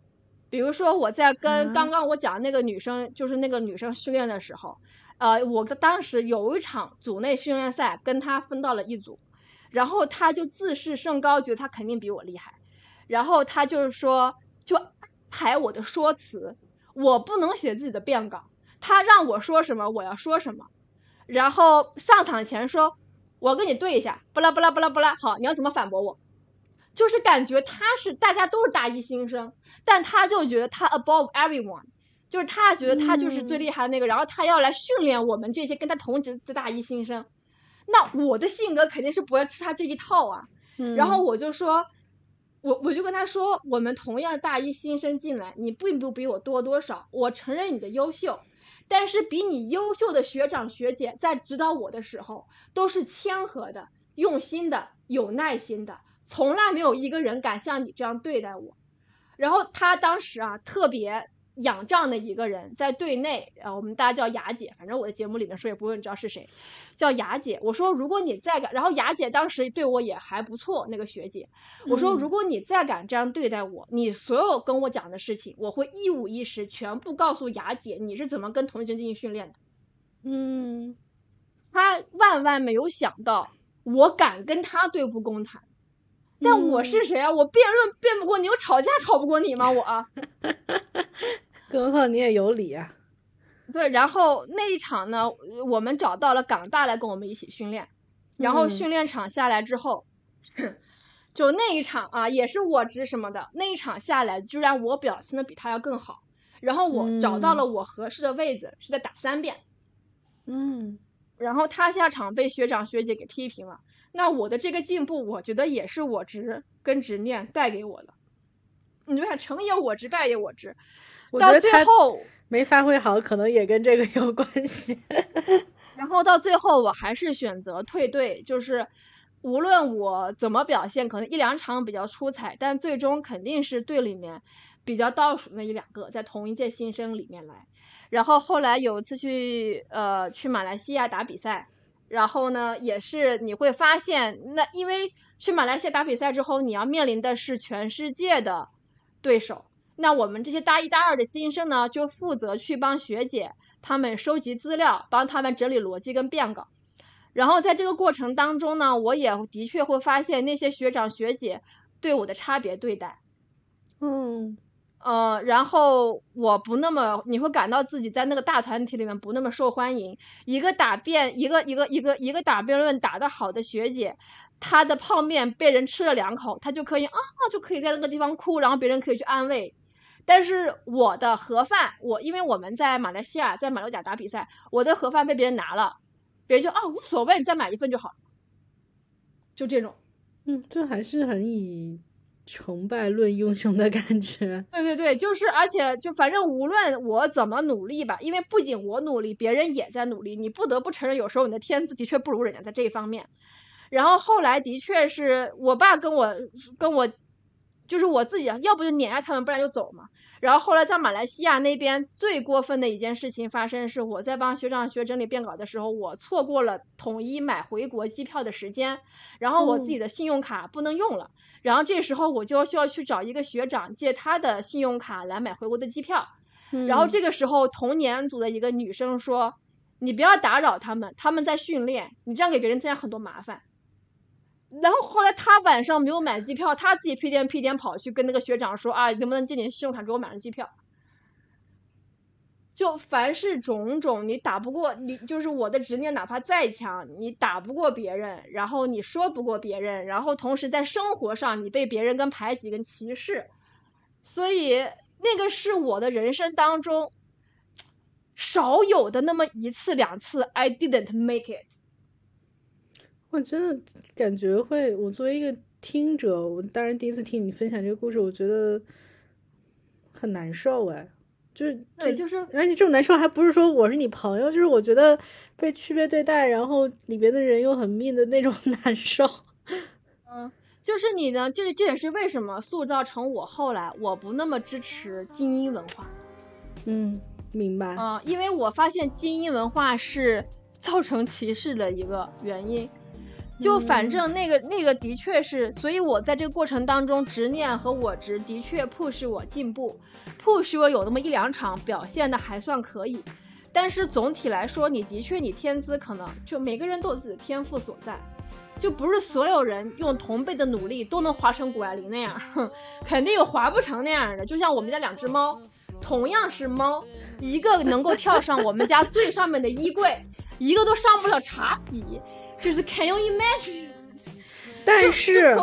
比如说我在跟刚刚我讲那个女生，就是那个女生训练的时候，呃，我当时有一场组内训练赛，跟她分到了一组，然后她就自视甚高，觉得她肯定比我厉害，然后她就是说，就排我的说辞，我不能写自己的辩稿，她让我说什么我要说什么，然后上场前说，我跟你对一下，不啦不啦不啦不啦，好，你要怎么反驳我？就是感觉他是大家都是大一新生，但他就觉得他 above everyone，就是他觉得他就是最厉害的那个，然后他要来训练我们这些跟他同级的大一新生。那我的性格肯定是不会吃他这一套啊。然后我就说，我我就跟他说，我们同样大一新生进来，你并不比我多多少，我承认你的优秀，但是比你优秀的学长学姐在指导我的时候，都是谦和的、用心的、有耐心的。从来没有一个人敢像你这样对待我，然后他当时啊特别仰仗的一个人在队内，呃，我们大家叫雅姐，反正我的节目里面说也不会知道是谁，叫雅姐。我说如果你再敢，然后雅姐当时对我也还不错，那个学姐，我说如果你再敢这样对待我，你所有跟我讲的事情，我会一五一十全部告诉雅姐你是怎么跟同学进行训练的。嗯，他万万没有想到我敢跟他对簿公堂。但我是谁啊？我辩论辩不过你，我吵架吵不过你吗？我，更何况你也有理啊。对，然后那一场呢，我们找到了港大来跟我们一起训练，然后训练场下来之后，就那一场啊，也是我执什么的，那一场下来，居然我表现的比他要更好，然后我找到了我合适的位置，是在打三遍，嗯，然后他下场被学长学姐给批评了。那我的这个进步，我觉得也是我执跟执念带给我的。你就想成也我执，败也我执。到最后没发挥好，可能也跟这个有关系。然后到最后，我还是选择退队。就是无论我怎么表现，可能一两场比较出彩，但最终肯定是队里面比较倒数那一两个，在同一届新生里面来。然后后来有一次去呃去马来西亚打比赛。然后呢，也是你会发现，那因为去马来西亚打比赛之后，你要面临的是全世界的对手。那我们这些大一、大二的新生呢，就负责去帮学姐他们收集资料，帮他们整理逻辑跟变稿。然后在这个过程当中呢，我也的确会发现那些学长学姐对我的差别对待。嗯。呃，然后我不那么，你会感到自己在那个大团体里面不那么受欢迎。一个打辩，一个一个一个一个打辩论打得好的学姐，她的泡面被人吃了两口，她就可以啊，就可以在那个地方哭，然后别人可以去安慰。但是我的盒饭，我因为我们在马来西亚在马六甲打比赛，我的盒饭被别人拿了，别人就啊无所谓，你再买一份就好，就这种。嗯，这还是很以。成败论英雄的感觉，对对对，就是，而且就反正无论我怎么努力吧，因为不仅我努力，别人也在努力，你不得不承认，有时候你的天资的确不如人家在这一方面。然后后来的确是我爸跟我跟我。就是我自己，要不就碾压他们，不然就走嘛。然后后来在马来西亚那边最过分的一件事情发生是，我在帮学长学整理变稿的时候，我错过了统一买回国机票的时间，然后我自己的信用卡不能用了，然后这时候我就需要去找一个学长借他的信用卡来买回国的机票。然后这个时候同年组的一个女生说：“你不要打扰他们，他们在训练，你这样给别人增加很多麻烦。”然后后来他晚上没有买机票，他自己屁颠屁颠跑去跟那个学长说啊，能不能借你信用卡给我买张机票？就凡是种种，你打不过你，就是我的执念，哪怕再强，你打不过别人，然后你说不过别人，然后同时在生活上你被别人跟排挤跟歧视，所以那个是我的人生当中少有的那么一次两次，I didn't make it。我真的感觉会，我作为一个听者，我当然第一次听你分享这个故事，我觉得很难受哎，就是对，就是而且这种难受还不是说我是你朋友，就是我觉得被区别对待，然后里边的人又很命的那种 难受。嗯，就是你呢，这这也是为什么塑造成我后来我不那么支持精英文化。嗯，明白。嗯，因为我发现精英文化是造成歧视的一个原因。就反正那个那个的确是，所以我在这个过程当中，执念和我执的确 push 我进步，push 我有那么一两场表现的还算可以。但是总体来说，你的确你天资可能就每个人都有自己的天赋所在，就不是所有人用同辈的努力都能滑成谷爱凌那样，哼，肯定有滑不成那样的。就像我们家两只猫，同样是猫，一个能够跳上我们家最上面的衣柜，一个都上不了茶几。就是 Can you imagine？但是，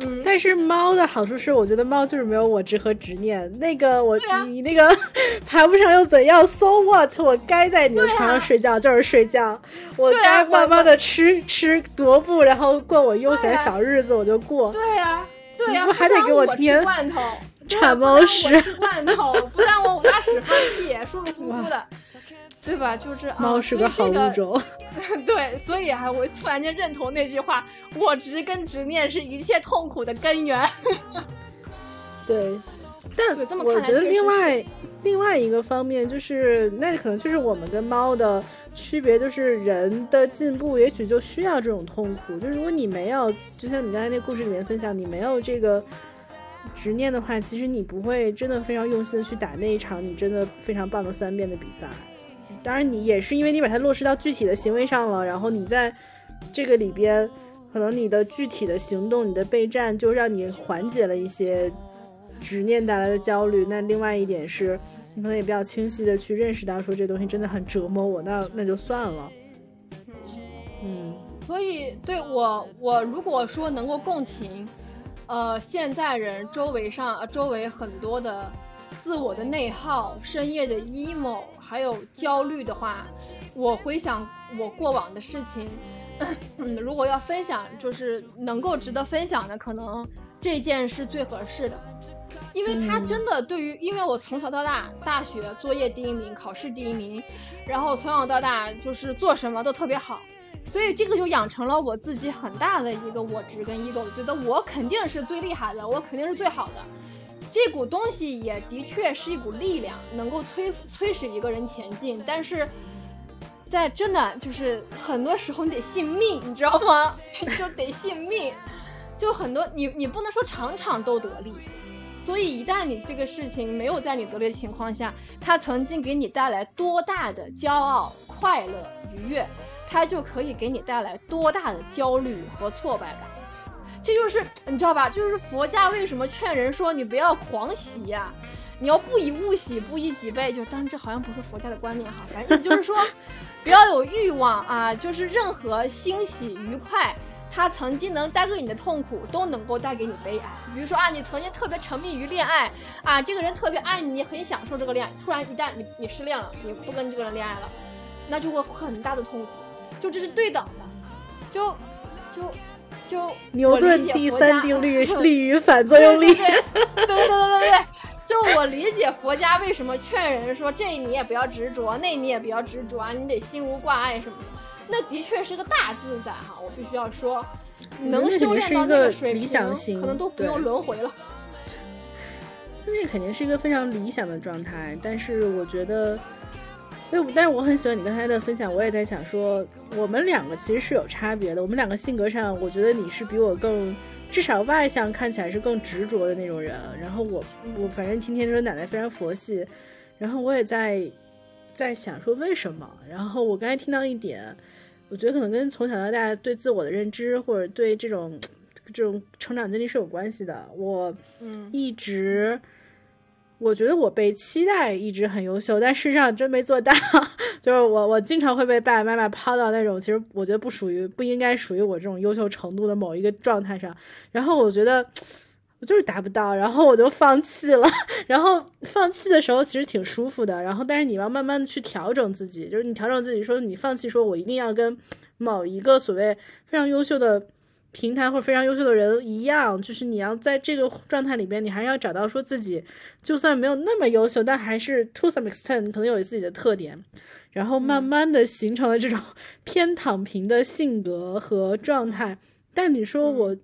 嗯，但是猫的好处是，我觉得猫就是没有我执和执念。那个我啊你那个 爬不上又怎样？So what？我该在你的床上睡觉就是睡觉，我该慢慢的吃吃踱步，然后过我悠闲小日子，我就过。对呀、对呀、还得给我我天吃罐头，铲猫屎吃罐头，不让我拉屎放屁，舒舒服服的，对吧？就是啊猫是个好物。种。对，所以啊，我突然间认同那句话：我执跟执念是一切痛苦的根源。对，但我觉得另外另外一个方面就是，那可能就是我们跟猫的区别，就是人的进步也许就需要这种痛苦。就如果你没有，就像你刚才那故事里面分享，你没有这个执念的话，其实你不会真的非常用心的去打那一场你真的非常棒的三遍的比赛。当然，你也是因为你把它落实到具体的行为上了，然后你在这个里边，可能你的具体的行动、你的备战，就让你缓解了一些执念带来的焦虑。那另外一点是，你可能也比较清晰的去认识到，说这东西真的很折磨我，那那就算了。嗯所以，对我，我如果说能够共情，呃，现在人周围上，呃周围很多的自我的内耗、深夜的 emo，还有焦虑的话，我回想我过往的事情，嗯，如果要分享，就是能够值得分享的，可能这件是最合适的。因为他嗯真的对于，因为我从小到大，大学作业第一名，考试第一名，然后从小到大就是做什么都特别好，所以这个就养成了我自己很大的一个我执跟 ego，我觉得我肯定是最厉害的，我肯定是最好的。这股东西也的确是一股力量，能够催催使一个人前进，但是在真的就是很多时候你得信命，你知道吗？就得信命，就很多你你不能说场场都得利。所以，一旦你这个事情没有在你得力的情况下，它曾经给你带来多大的骄傲、快乐、愉悦，它就可以给你带来多大的焦虑和挫败感。这就是你知道吧？就是佛家为什么劝人说你不要狂喜呀、你要不以物喜，不以己悲。就当然这好像不是佛家的观念哈，反正就是说不要有欲望啊，就是任何欣喜愉快。它曾经能带给你的痛苦，都能够带给你悲哀。比如说啊，你曾经特别沉迷于恋爱啊，这个人特别爱你，你很享受这个恋爱，突然一旦你你失恋了，你不跟这个人恋爱了，那就会很大的痛苦。就这是对等的，就就就牛顿第三定律，力与反作用力。对对对对对对，就我理解佛家为什么劝人说这你也不要执着，那你也不要执着啊，你得心无挂碍什么的，那的确是个大自在哈，我必须要说，能修炼到那个水平，理想型可能都不用轮回了。那肯定是一个非常理想的状态，但是我觉得。但但是我很喜欢你刚才的分享，我也在想说，我们两个其实是有差别的，我们两个性格上，我觉得你是比我更，至少外向看起来是更执着的那种人，然后我我反正天天说奶奶非常佛系，然后我也在在想说为什么，然后我刚才听到一点，我觉得可能跟从小到大对自我的认知或者对这种这种成长经历是有关系的，我。嗯一直，我觉得我被期待一直很优秀，但事实上真没做到。就是我，我经常会被爸爸妈妈抛到那种其实我觉得不属于、不应该属于我这种优秀程度的某一个状态上，然后我觉得。我就是达不到，然后我就放弃了。然后放弃的时候其实挺舒服的，然后但是你要慢慢的去调整自己，就是你调整自己，说你放弃，说我一定要跟某一个所谓非常优秀的平台或者非常优秀的人一样，就是你要在这个状态里边，你还是要找到说自己就算没有那么优秀，但还是 to some extent 可能有自己的特点，然后慢慢的形成了这种 偏躺平的性格和状态。但你说我，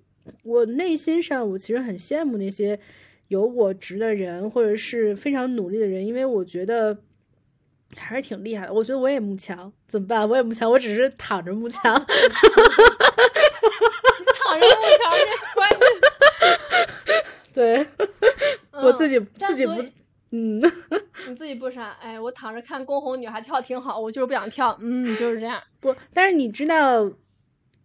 我内心上我其实很羡慕那些有我值的人，或者是非常努力的人，因为我觉得还是挺厉害的。我觉得我也慕强，怎么办？我也慕强，我只是躺着慕强。躺着慕强这关键。对，我自己自己不，嗯，你自己不傻。哎，我躺着看宫红女孩跳挺好，我就是不想跳。嗯，就是这样。不，但是你知道。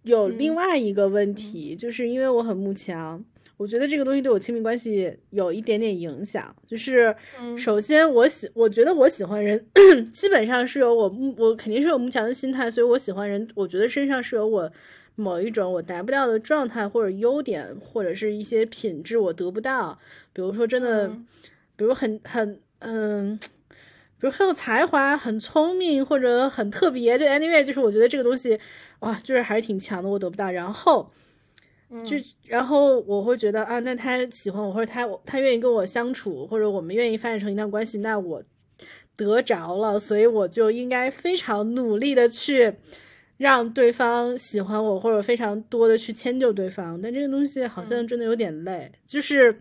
有另外一个问题，就是因为我很慕强，我觉得这个东西对我亲密关系有一点点影响。就是首先，我喜，我觉得我喜欢人，基本上是有我慕，我肯定是有慕强的心态，所以我喜欢人，我觉得身上是有我某一种我达不到的状态或者优点，或者是一些品质我得不到。比如说，真的，比如很很嗯，比如很有才华、很聪明或者很特别，就 anyway，就是我觉得这个东西。哇，就是还是挺强的，我得不到。然后，就然后我会觉得啊，那他喜欢我，或者他他愿意跟我相处，或者我们愿意发展成一段关系，那我得着了，所以我就应该非常努力的去让对方喜欢我，或者非常多的去迁就对方。但这个东西好像真的有点累。就是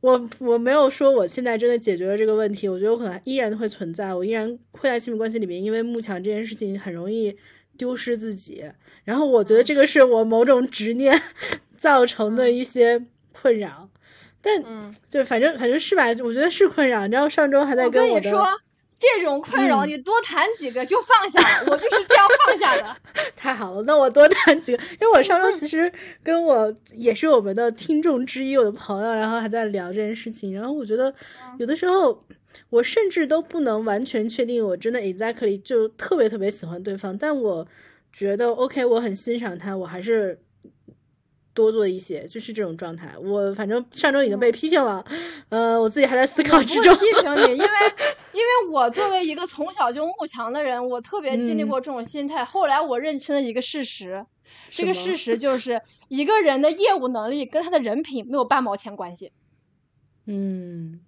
我我没有说我现在真的解决了这个问题，我觉得我可能依然会存在，我依然会在亲密关系里面，因为慕强这件事情很容易。丢失自己，然后我觉得这个是我某种执念造成的一些困扰，但就反正反正是吧，我觉得是困扰。你知道上周还在跟我说，这种困扰你多谈几个就放下了，我就是这样放下的。太好了，那我多谈几个，因为我上周其实跟我也是我们的听众之一，我的朋友，然后还在聊这件事情。然后我觉得有的时候。我甚至都不能完全确定，我真的 exactly 就特别特别喜欢对方，但我觉得 OK，我很欣赏他，我还是多做一些，就是这种状态。我反正上周已经被批评了，呃，我自己还在思考之中。批评你，因为 因为我作为一个从小就慕强的人，我特别经历过这种心态。后来我认清了一个事实，这个事实就是一个人的业务能力跟他的人品没有半毛钱关系。嗯。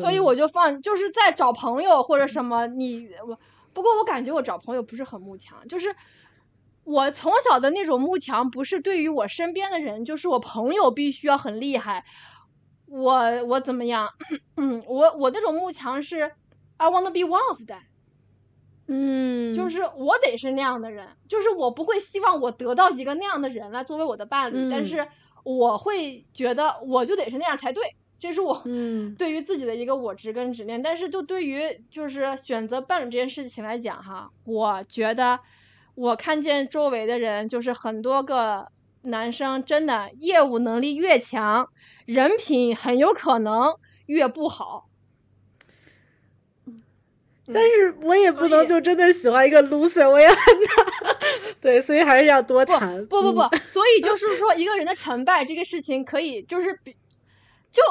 所以我就放，就是在找朋友或者什么，你我不过我感觉我找朋友不是很慕强，就是我从小的那种慕强，不是对于我身边的人，就是我朋友必须要很厉害，我我怎么样？嗯，我我那种慕强是 I wanna be one of them，嗯，就是我得是那样的人，就是我不会希望我得到一个那样的人来作为我的伴侣，但是我会觉得我就得是那样才对。这是我 对于自己的一个我执跟执念，但是就对于就是选择伴侣这件事情来讲哈，我觉得我看见周围的人，就是很多个男生真的业务能力越强，人品很有可能越不好。但是我也不能就真的喜欢一个 loser，我也很难。对，所以还是要多谈。不不不，所以就是说一个人的成败这个事情，可以就是比就。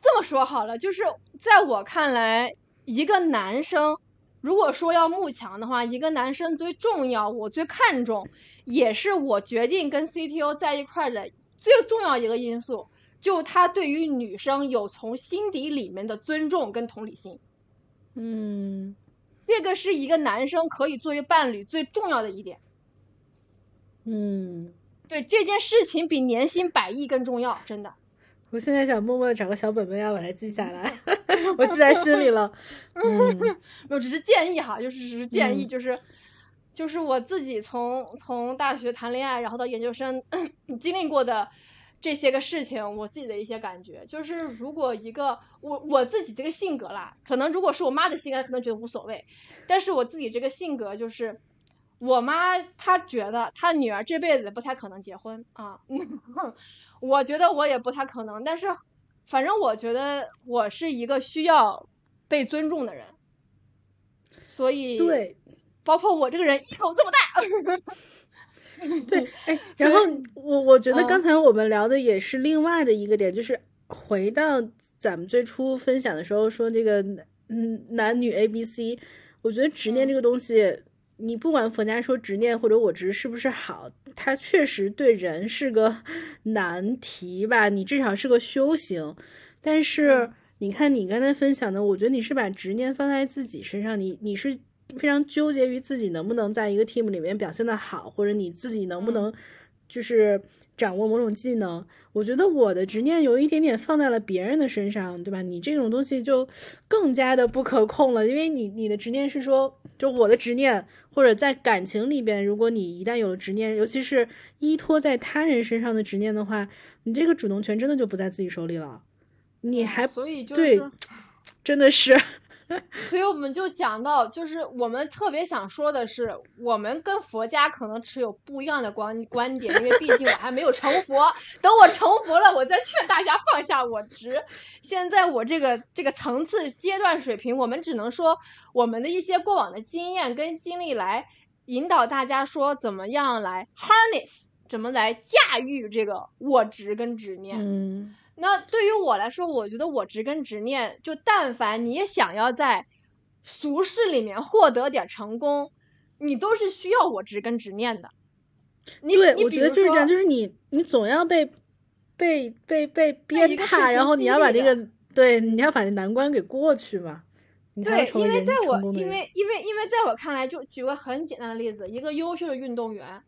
这么说好了，就是在我看来，一个男生如果说要慕强的话，一个男生最重要，我最看重，也是我决定跟 CTO 在一块的最重要一个因素，就他对于女生有从心底里面的尊重跟同理心。嗯，这个是一个男生可以作为伴侣最重要的一点。嗯，对这件事情比年薪百亿更重要，真的。我现在想默默的找个小本本，要把它记下来，我记在心里了。嗯，我只是建议哈，就是只是建议，就是就是我自己从从大学谈恋爱，然后到研究生 经历过的这些个事情，我自己的一些感觉，就是如果一个我我自己这个性格啦，可能如果是我妈的性格，可能觉得无所谓，但是我自己这个性格就是。我妈她觉得她女儿这辈子不太可能结婚啊，我觉得我也不太可能，但是反正我觉得我是一个需要被尊重的人，所以对，包括我这个人 ego 这么大，对，哎，然后我我觉得刚才我们聊的也是另外的一个点，就是回到咱们最初分享的时候说这个嗯男女 A B C，我觉得执念这个东西。你不管佛家说执念或者我执是不是好，它确实对人是个 难题吧？你至少是个修行。但是你看你刚才分享的，我觉得你是把执念放在自己身上，你你是非常纠结于自己能不能在一个 team 里面表现的好，或者你自己能不能就是掌握某种技能。我觉得我的执念有一点点放在了别人的身上，对吧？你这种东西就更加的不可控了，因为你你的执念是说，就我的执念，或者在感情里边，如果你一旦有了执念，尤其是依托在他人身上的执念的话，你这个主动权真的就不在自己手里了，你还所以就对是，真的是，所以我们就讲到，就是我们特别想说的是，我们跟佛家可能持有不一样的观观点，因为毕竟我还没有成佛。等我成佛了，我再劝大家放下我执。现在我这个这个层次阶段水平，我们只能说我们的一些过往的经验跟经历来引导大家说怎么样来 harness，怎么来驾驭这个我执跟执念。嗯那对于我来说，我觉得我执跟执念，就但凡你也想要在俗世里面获得点成功，你都是需要我执跟执念的。你对，我觉得就是这样，就是你你总要被被被被鞭挞，然后你要把励的那个对，你要把那难关给过去嘛，对，因为在我。因为因为因为在我看来，就举个很简单的例子，一个优秀的运动员，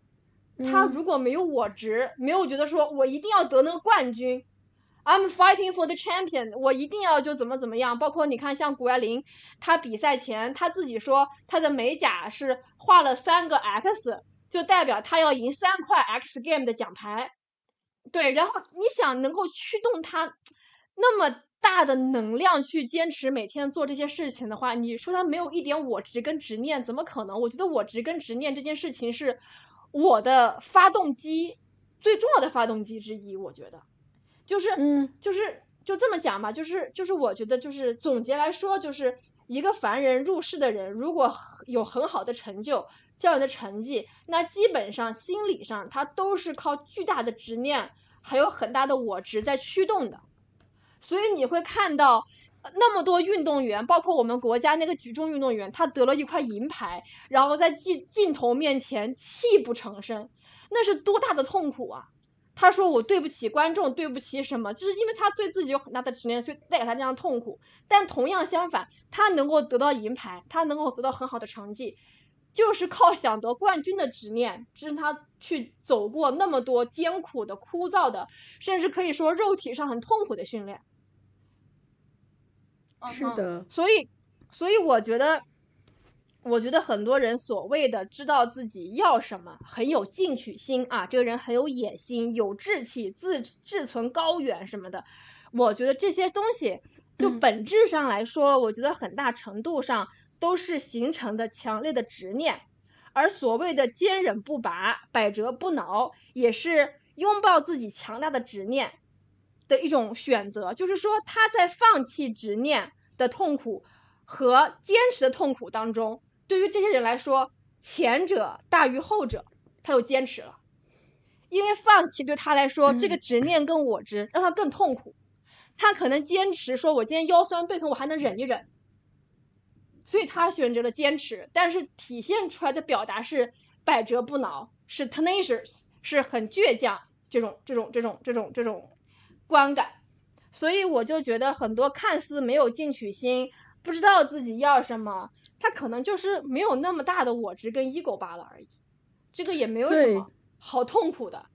他嗯如果没有我执，没有觉得说我一定要得那个冠军，I'm fighting for the champion，我一定要就怎么怎么样。包括你看，像谷爱凌，她比赛前她自己说，她的美甲是画了三个 X，就代表她要赢三块 X Game 的奖牌。对，然后你想能够驱动她那么大的能量去坚持每天做这些事情的话，你说她没有一点我执跟执念，怎么可能？我觉得我执跟执念这件事情是我的发动机最重要的发动机之一，我觉得，就是，嗯就是就这么讲吧，就是就是我觉得就是总结来说，就是一个凡人入世的人，如果有很好的成就、教育的成绩，那基本上心理上他都是靠巨大的执念，还有很大的我执在驱动的。所以你会看到呃那么多运动员，包括我们国家那个举重运动员，他得了一块银牌，然后在镜镜头面前泣不成声，那是多大的痛苦啊！他说我对不起观众，对不起什么，就是因为他对自己有很大的执念，所以带给他这样的痛苦。但同样相反，他能够得到银牌，他能够得到很好的成绩，就是靠想得冠军的执念，支撑他去走过那么多艰苦的、枯燥的，甚至可以说肉体上很痛苦的训练。是的，所以，所以我觉得，我觉得很多人所谓的知道自己要什么，很有进取心啊，这个人很有野心、有志气、自志存高远什么的。我觉得这些东西，就嗯本质上来说，我觉得很大程度上都是形成的强烈的执念，而所谓的坚忍不拔、百折不挠，也是拥抱自己强大的执念的一种选择。就是说，他在放弃执念的痛苦和坚持的痛苦当中，对于这些人来说，前者大于后者，他就坚持了。因为放弃对他来说，这个执念跟我执让他更痛苦。他可能坚持说，我今天腰酸背痛，我还能忍一忍，所以他选择了坚持。但是体现出来的表达是百折不挠，是 tenacious，是很倔强这种这种这种这种这种观感。所以我就觉得很多看似没有进取心，不知道自己要什么，他可能就是没有那么大的我执跟 ego 罢了而已。这个也没有什么好痛苦的，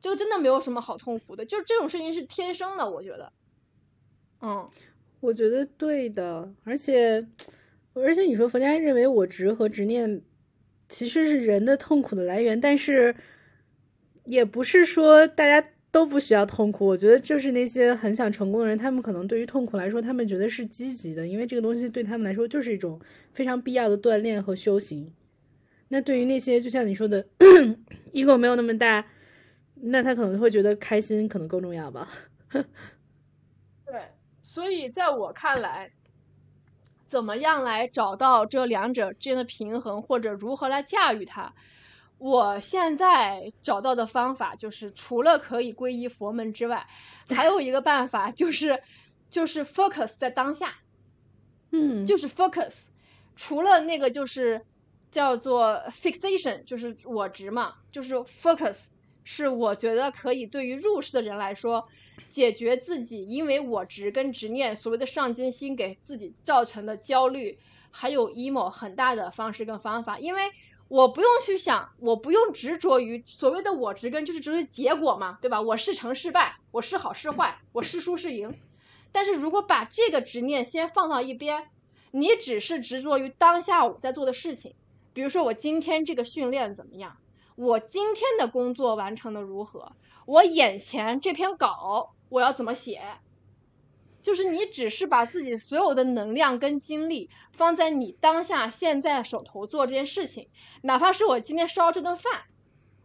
这个真的没有什么好痛苦的，就这种事情是天生的，我觉得。嗯，我觉得对的，而且而且你说佛家认为我执和执念其实是人的痛苦的来源，但是也不是说大家都不需要痛苦。我觉得就是那些很想成功的人，他们可能对于痛苦来说，他们觉得是积极的，因为这个东西对他们来说就是一种非常必要的锻炼和修行。那对于那些就像你说的 ego 没有那么大，那他可能会觉得开心可能更重要吧。对，所以在我看来，怎么样来找到这两者之间的平衡，或者如何来驾驭它？我现在找到的方法就是，除了可以皈依佛门之外，还有一个办法就是，就是 focus 在当下，嗯，就是 focus。除了那个就是叫做 fixation，就是我执嘛，就是 focus，是我觉得可以对于入世的人来说，解决自己因为我执跟执念所谓的上进心给自己造成的焦虑，还有 emo 很大的方式跟方法，因为我不用去想，我不用执着于所谓的我执跟就是执着于结果嘛，对吧？我是成是败，我是好是坏，我是输是赢。但是如果把这个执念先放到一边，你只是执着于当下我在做的事情，比如说我今天这个训练怎么样，我今天的工作完成的如何，我眼前这篇稿我要怎么写，就是你只是把自己所有的能量跟精力放在你当下现在手头做这件事情，哪怕是我今天烧这顿饭，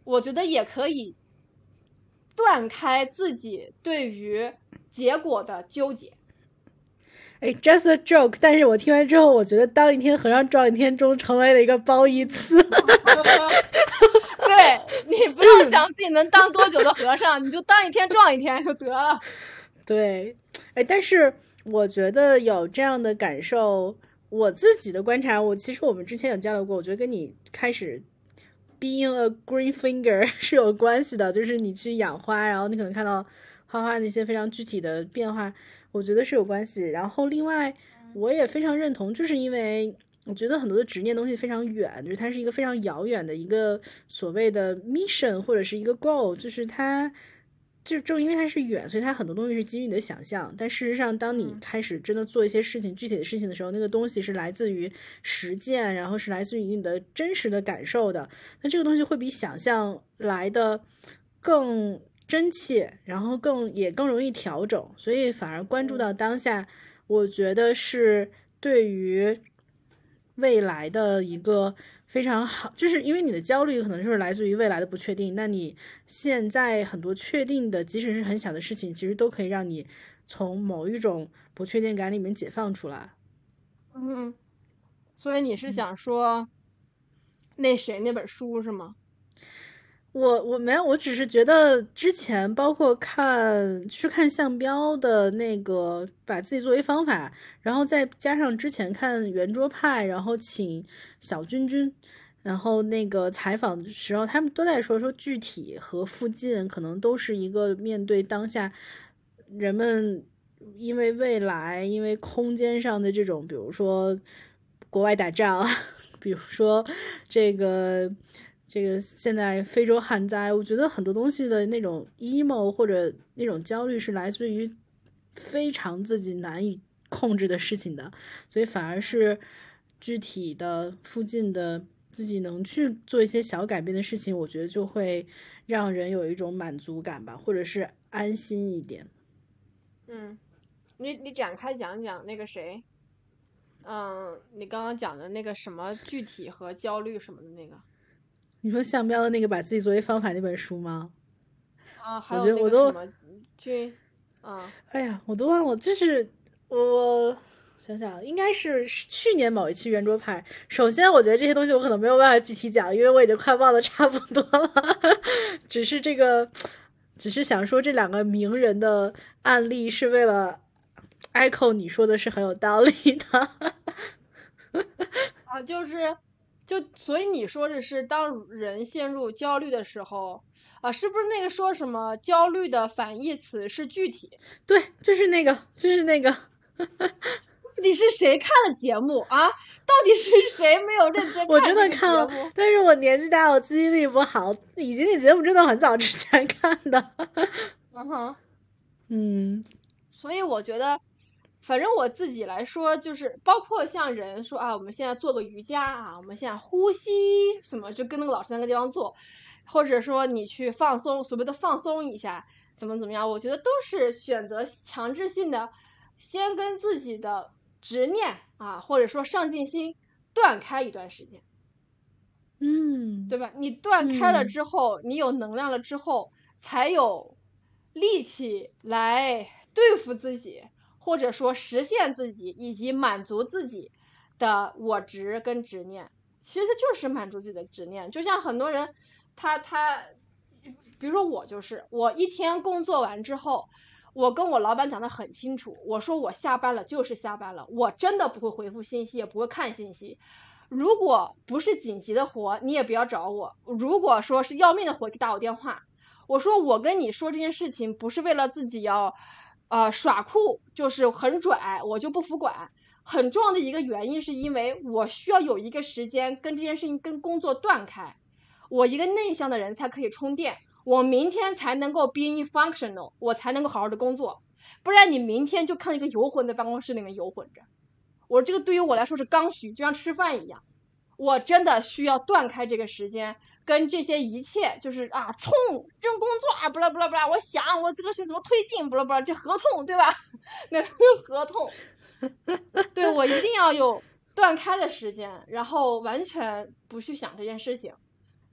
我觉得也可以断开自己对于结果的纠结。哎，just a joke。但是我听完之后，我觉得当一天和尚撞一天钟，成为了一个褒义词。对你不用 想自己能当多久的和尚，你就当一天撞一天就得了。对，哎，但是我觉得有这样的感受，我自己的观察，我其实我们之前有交流过，我觉得跟你开始 being a green finger 是有关系的，就是你去养花，然后你可能看到花花那些非常具体的变化。我觉得是有关系，然后另外我也非常认同，就是因为我觉得很多的执念东西非常远，就是它是一个非常遥远的一个所谓的 mission 或者是一个 goal，就是它就正因为它是远，所以它很多东西是基于你的想象。但事实上，当你开始真的做一些事情、具体的事情的时候，那个东西是来自于实践，然后是来自于你的真实的感受的。那这个东西会比想象来的更。真切，然后更也更容易调整，所以反而关注到当下，我觉得是对于未来的一个非常好，就是因为你的焦虑可能就是来自于未来的不确定，那你现在很多确定的，即使是很小的事情，其实都可以让你从某一种不确定感里面解放出来。嗯，所以你是想说那谁那本书是吗？我我没有，我只是觉得之前包括看去看项标的那个，把自己作为方法，然后再加上之前看圆桌派，然后请小君君，然后那个采访的时候，他们都在说说具体和附近可能都是一个面对当下人们因为未来因为空间上的这种，比如说国外打仗，比如说这个。这个现在非洲旱灾，我觉得很多东西的那种 emo 或者那种焦虑是来自于非常自己难以控制的事情的，所以反而是具体的附近的自己能去做一些小改变的事情，我觉得就会让人有一种满足感吧，或者是安心一点。嗯，你你展开讲讲那个谁，嗯，你刚刚讲的那个什么具体和焦虑什么的那个。你说向标的那个把自己作为方法那本书吗？啊，还有那个什么君，啊，哎呀，我都忘了，就是我想想，应该是去年某一期圆桌派。首先，我觉得这些东西我可能没有办法具体讲，因为我已经快忘的差不多了。只是这个，只是想说这两个名人的案例是为了 echo 你说的是很有道理的。啊，就是。就所以你说的是，当人陷入焦虑的时候，啊，是不是那个说什么焦虑的反义词是具体？对，就是那个，就是那个。到底是谁看了节目啊？到底是谁没有认真 看？我真的看了，但是我年纪大，我记忆力不好。以及那节目真的很早之前看的。嗯哼，嗯，所以我觉得。反正我自己来说，就是包括像人说啊，我们现在做个瑜伽啊，我们现在呼吸什么，就跟那个老师那个地方做，或者说你去放松，所谓的放松一下，怎么怎么样，我觉得都是选择强制性的，先跟自己的执念啊，或者说上进心断开一段时间，嗯，对吧？你断开了之后，你有能量了之后，才有力气来对付自己。或者说实现自己以及满足自己的我执跟执念，其实就是满足自己的执念。就像很多人，他他，比如说我就是，我一天工作完之后，我跟我老板讲的很清楚，我说我下班了就是下班了，我真的不会回复信息，也不会看信息。如果不是紧急的活，你也不要找我；如果说是要命的活，给打我电话。我说我跟你说这件事情不是为了自己要，呃耍酷，就是很拽，我就不服管。很重要的一个原因是因为我需要有一个时间跟这件事情跟工作断开，我一个内向的人才可以充电，我明天才能够 be functional，我才能够好好的工作。不然你明天就看一个游魂在办公室里面游魂着。我这个对于我来说是刚需，就像吃饭一样，我真的需要断开这个时间，跟这些一切就是啊，冲这种工作啊，不啦不啦不啦，我想我这个是怎么推进，不啦不啦，这合同对吧？那合同，对我一定要有断开的时间，然后完全不去想这件事情，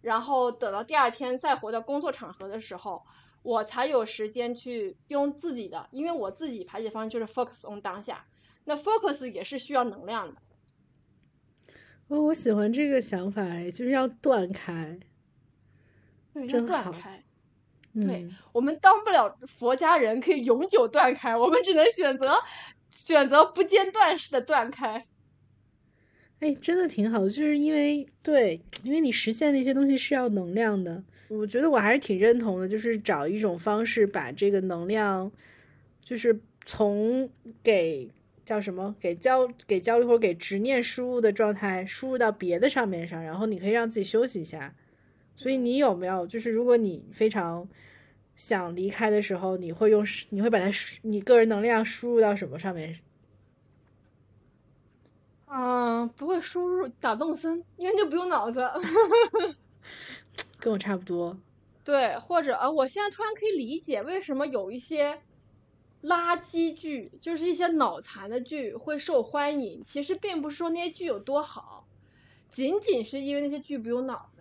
然后等到第二天再回到工作场合的时候，我才有时间去用自己的，因为我自己排解方式就是 focus on 当下。那 focus 也是需要能量的。哦，我喜欢这个想法，就是要断开，真断开。对嗯，我们当不了佛家人，可以永久断开，我们只能选择选择不间断式的断开。哎，真的挺好的，就是因为对，因为你实现那些东西是要能量的。我觉得我还是挺认同的，就是找一种方式把这个能量，就是从给叫什么给焦给焦虑或者给执念输入的状态输入到别的上面上，然后你可以让自己休息一下。所以你有没有就是如果你非常想离开的时候，你会用你会把它你个人能量输入到什么上面？嗯，不会输入打动森，因为就不用脑子。跟我差不多。对，或者啊，我现在突然可以理解为什么有一些垃圾剧，就是一些脑残的剧会受欢迎。其实并不是说那些剧有多好，仅仅是因为那些剧不用脑子。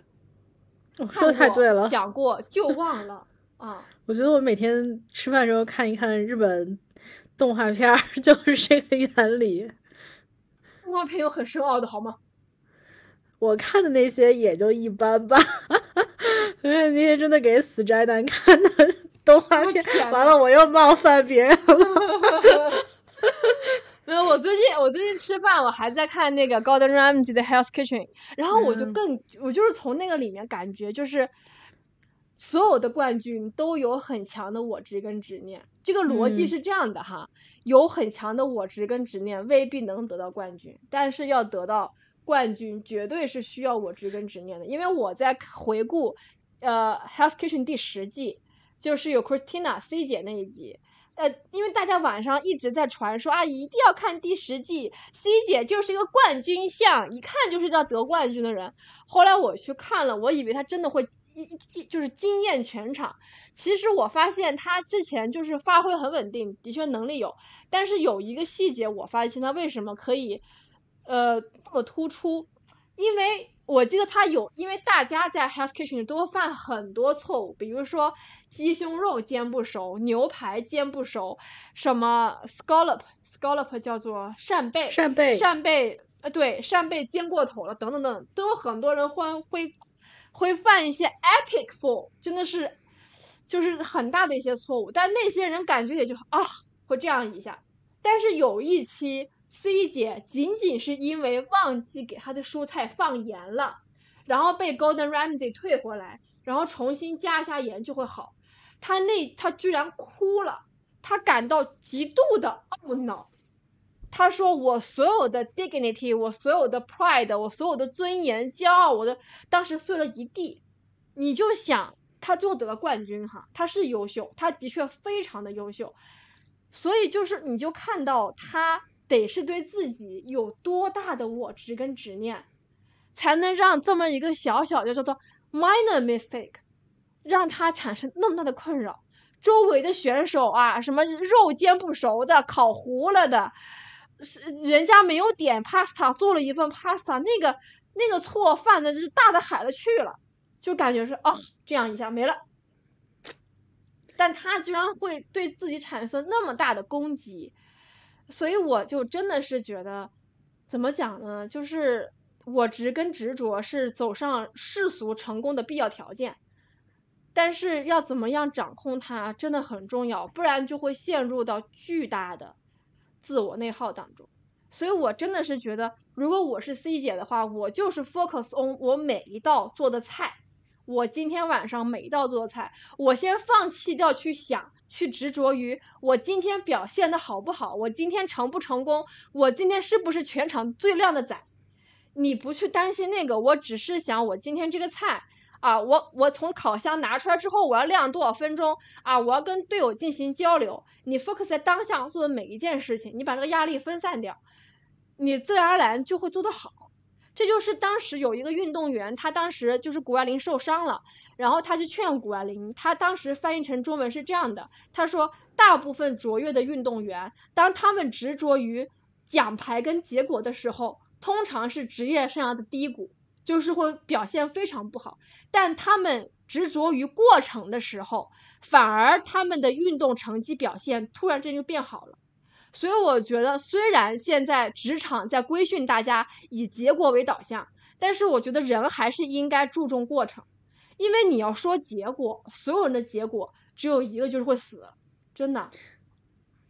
哦、说的太对了，想过就忘了啊。我觉得我每天吃饭的时候看一看日本动画片，就是这个原理。动画片有很深奥的好吗？我看的那些也就一般吧，因为那些真的给死宅男看的动画片，完了我又冒犯别人了。没有，我最近我最近吃饭，我还在看那个 Gordon Ramsay 的 Health Kitchen，然后我就更、嗯、我就是从那个里面感觉就是。所有的冠军都有很强的我执跟执念，这个逻辑是这样的哈，嗯、有很强的我执跟执念未必能得到冠军，但是要得到冠军绝对是需要我执跟执念的。因为我在回顾，呃，《Health Kitchen》第十季，就是有 Christina C 姐那一集，呃，因为大家晚上一直在传说啊，一定要看第十季，C 姐就是一个冠军相，一看就是要得冠军的人。后来我去看了，我以为她真的会。一一就是惊艳全场。其实我发现他之前就是发挥很稳定，的确能力有，但是有一个细节我发现他为什么可以，呃，这么突出，因为我记得他有，因为大家在 Hell's Kitchen 都犯很多错误，比如说鸡胸肉煎不熟，牛排煎不熟，什么 scallop scallop 叫做扇贝，扇贝扇贝，呃，对，扇贝煎过头了，等等等，都有很多人会会。会犯一些 epic fault，真的是，就是很大的一些错误，但那些人感觉也就啊，会这样一下。但是有一期 C 姐仅仅是因为忘记给她的蔬菜放盐了，然后被 Golden Ramsey 退回来，然后重新加一下盐就会好。她那她居然哭了，她感到极度的懊恼。她说：“我所有的 dignity，我所有的 pride，我所有的尊严、骄傲，我的当时碎了一地。你就想，他最后得了冠军哈，他是优秀，他的确非常的优秀。所以就是，你就看到他得是对自己有多大的我执跟执念，才能让这么一个小小的叫做 minor mistake，让他产生那么大的困扰。周围的选手啊，什么肉煎不熟的，烤糊了的。”是人家没有点 pasta，做了一份 pasta，那个那个错犯的就是大的海了去了，就感觉是啊，这样一下没了。但他居然会对自己产生那么大的攻击，所以我就真的是觉得，怎么讲呢？就是我执跟执着是走上世俗成功的必要条件，但是要怎么样掌控它真的很重要，不然就会陷入到巨大的。自我内耗当中，所以我真的是觉得，如果我是 C 姐的话，我就是 focus on 我每一道做的菜，我今天晚上每一道做的菜，我先放弃掉去想，去执着于我今天表现的好不好，我今天成不成功，我今天是不是全场最靓的仔。你不去担心那个，我只是想我今天这个菜啊，我我从烤箱拿出来之后，我要晾多少分钟啊？我要跟队友进行交流。你 focus 在当下做的每一件事情，你把这个压力分散掉，你自然而然就会做得好。这就是当时有一个运动员，他当时就是谷爱凌受伤了，然后他去劝谷爱凌，他当时翻译成中文是这样的：他说，大部分卓越的运动员，当他们执着于奖牌跟结果的时候。通常是职业生涯的低谷，就是会表现非常不好。但他们执着于过程的时候，反而他们的运动成绩表现突然间就变好了。所以我觉得，虽然现在职场在规训大家以结果为导向，但是我觉得人还是应该注重过程，因为你要说结果，所有人的结果只有一个，就是会死，真的。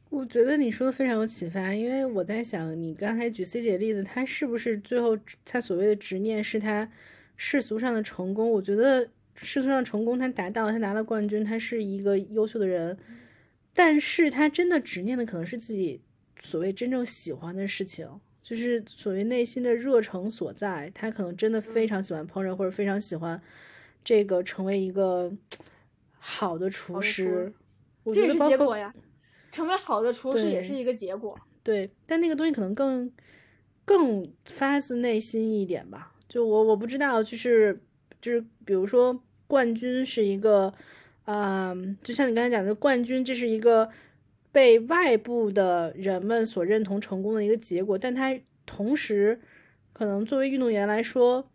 我觉得你说的非常有启发，因为我在想，你刚才举 C 姐的例子，他是不是最后他所谓的执念是他世俗上的成功？我觉得世俗上成功他达到，他拿了冠军，他是一个优秀的人，但是他真的执念的可能是自己所谓真正喜欢的事情，就是所谓内心的热诚所在。他可能真的非常喜欢烹饪，或者非常喜欢这个成为一个好的厨师。这是结果呀。成为好的厨师也是一个结果，对，但那个东西可能更更发自内心一点吧。就我我不知道，就是就是，比如说冠军是一个，嗯，就像你刚才讲的，冠军这是一个被外部的人们所认同成功的一个结果，但他同时可能作为运动员来说，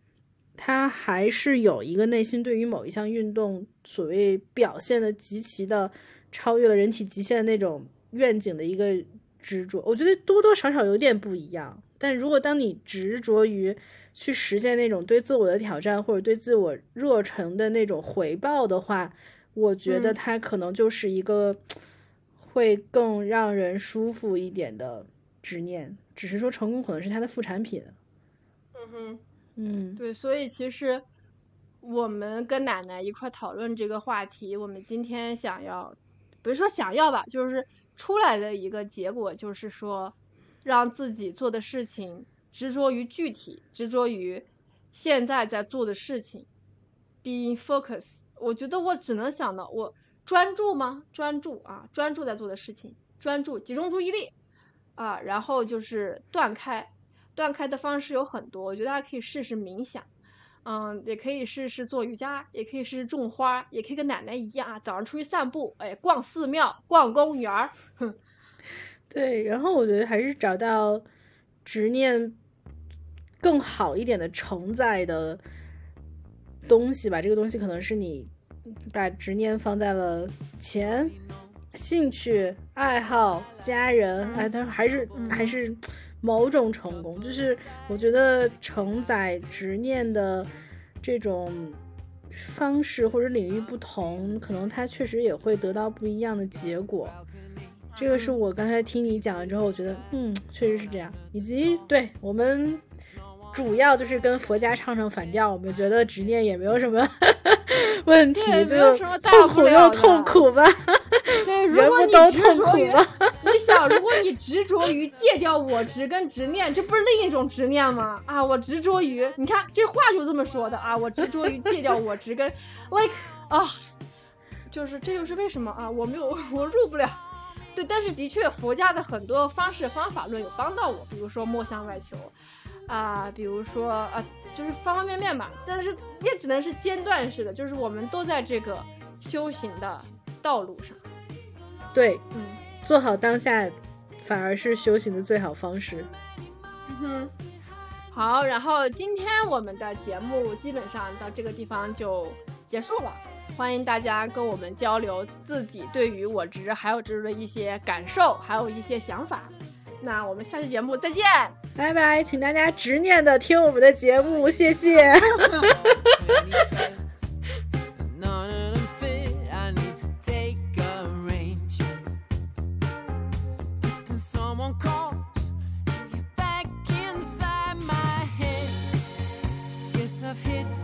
他还是有一个内心对于某一项运动所谓表现的极其的。超越了人体极限的那种愿景的一个执着，我觉得多多少少有点不一样。但如果当你执着于去实现那种对自我的挑战或者对自我热忱的那种回报的话，我觉得它可能就是一个会更让人舒服一点的执念。只是说成功可能是它的副产品。嗯哼，嗯，对，所以其实我们跟奶奶一块讨论这个话题，我们今天想要。不是说想要吧，就是出来的一个结果，就是说，让自己做的事情执着于具体，执着于现在在做的事情，being focus。我觉得我只能想到，我专注吗？专注啊，专注在做的事情，专注，集中注意力啊，然后就是断开，断开的方式有很多，我觉得大家可以试试冥想。嗯，也可以试试做瑜伽，也可以试试种花，也可以跟奶奶一样啊，早上出去散步，哎，逛寺庙，逛公园儿。对，然后我觉得还是找到执念更好一点的承载的东西吧。这个东西可能是你把执念放在了钱、兴趣、爱好、家人，哎，他还是还是。某种成功，就是我觉得承载执念的这种方式或者领域不同，可能它确实也会得到不一样的结果。这个是我刚才听你讲了之后，我觉得嗯，确实是这样。以及对我们主要就是跟佛家唱唱反调，我们觉得执念也没有什么 问题，就痛苦又痛苦吧。对，如果你执着于，你想，如果你执着于戒掉我执跟执念，这不是另一种执念吗？啊，我执着于，你看这话就这么说的啊，我执着于戒掉我执跟，like 啊，就是这就是为什么啊，我没有我入不了。对，但是的确佛家的很多方式方法论有帮到我，比如说莫向外求，啊，比如说啊，就是方方面面吧。但是也只能是间断式的，就是我们都在这个修行的道路上。对，嗯，做好当下，反而是修行的最好方式。嗯哼，好，然后今天我们的节目基本上到这个地方就结束了。欢迎大家跟我们交流自己对于我执还有执的一些感受，还有一些想法。那我们下期节目再见。拜拜请大家执念的听我们的节目谢谢。I've hit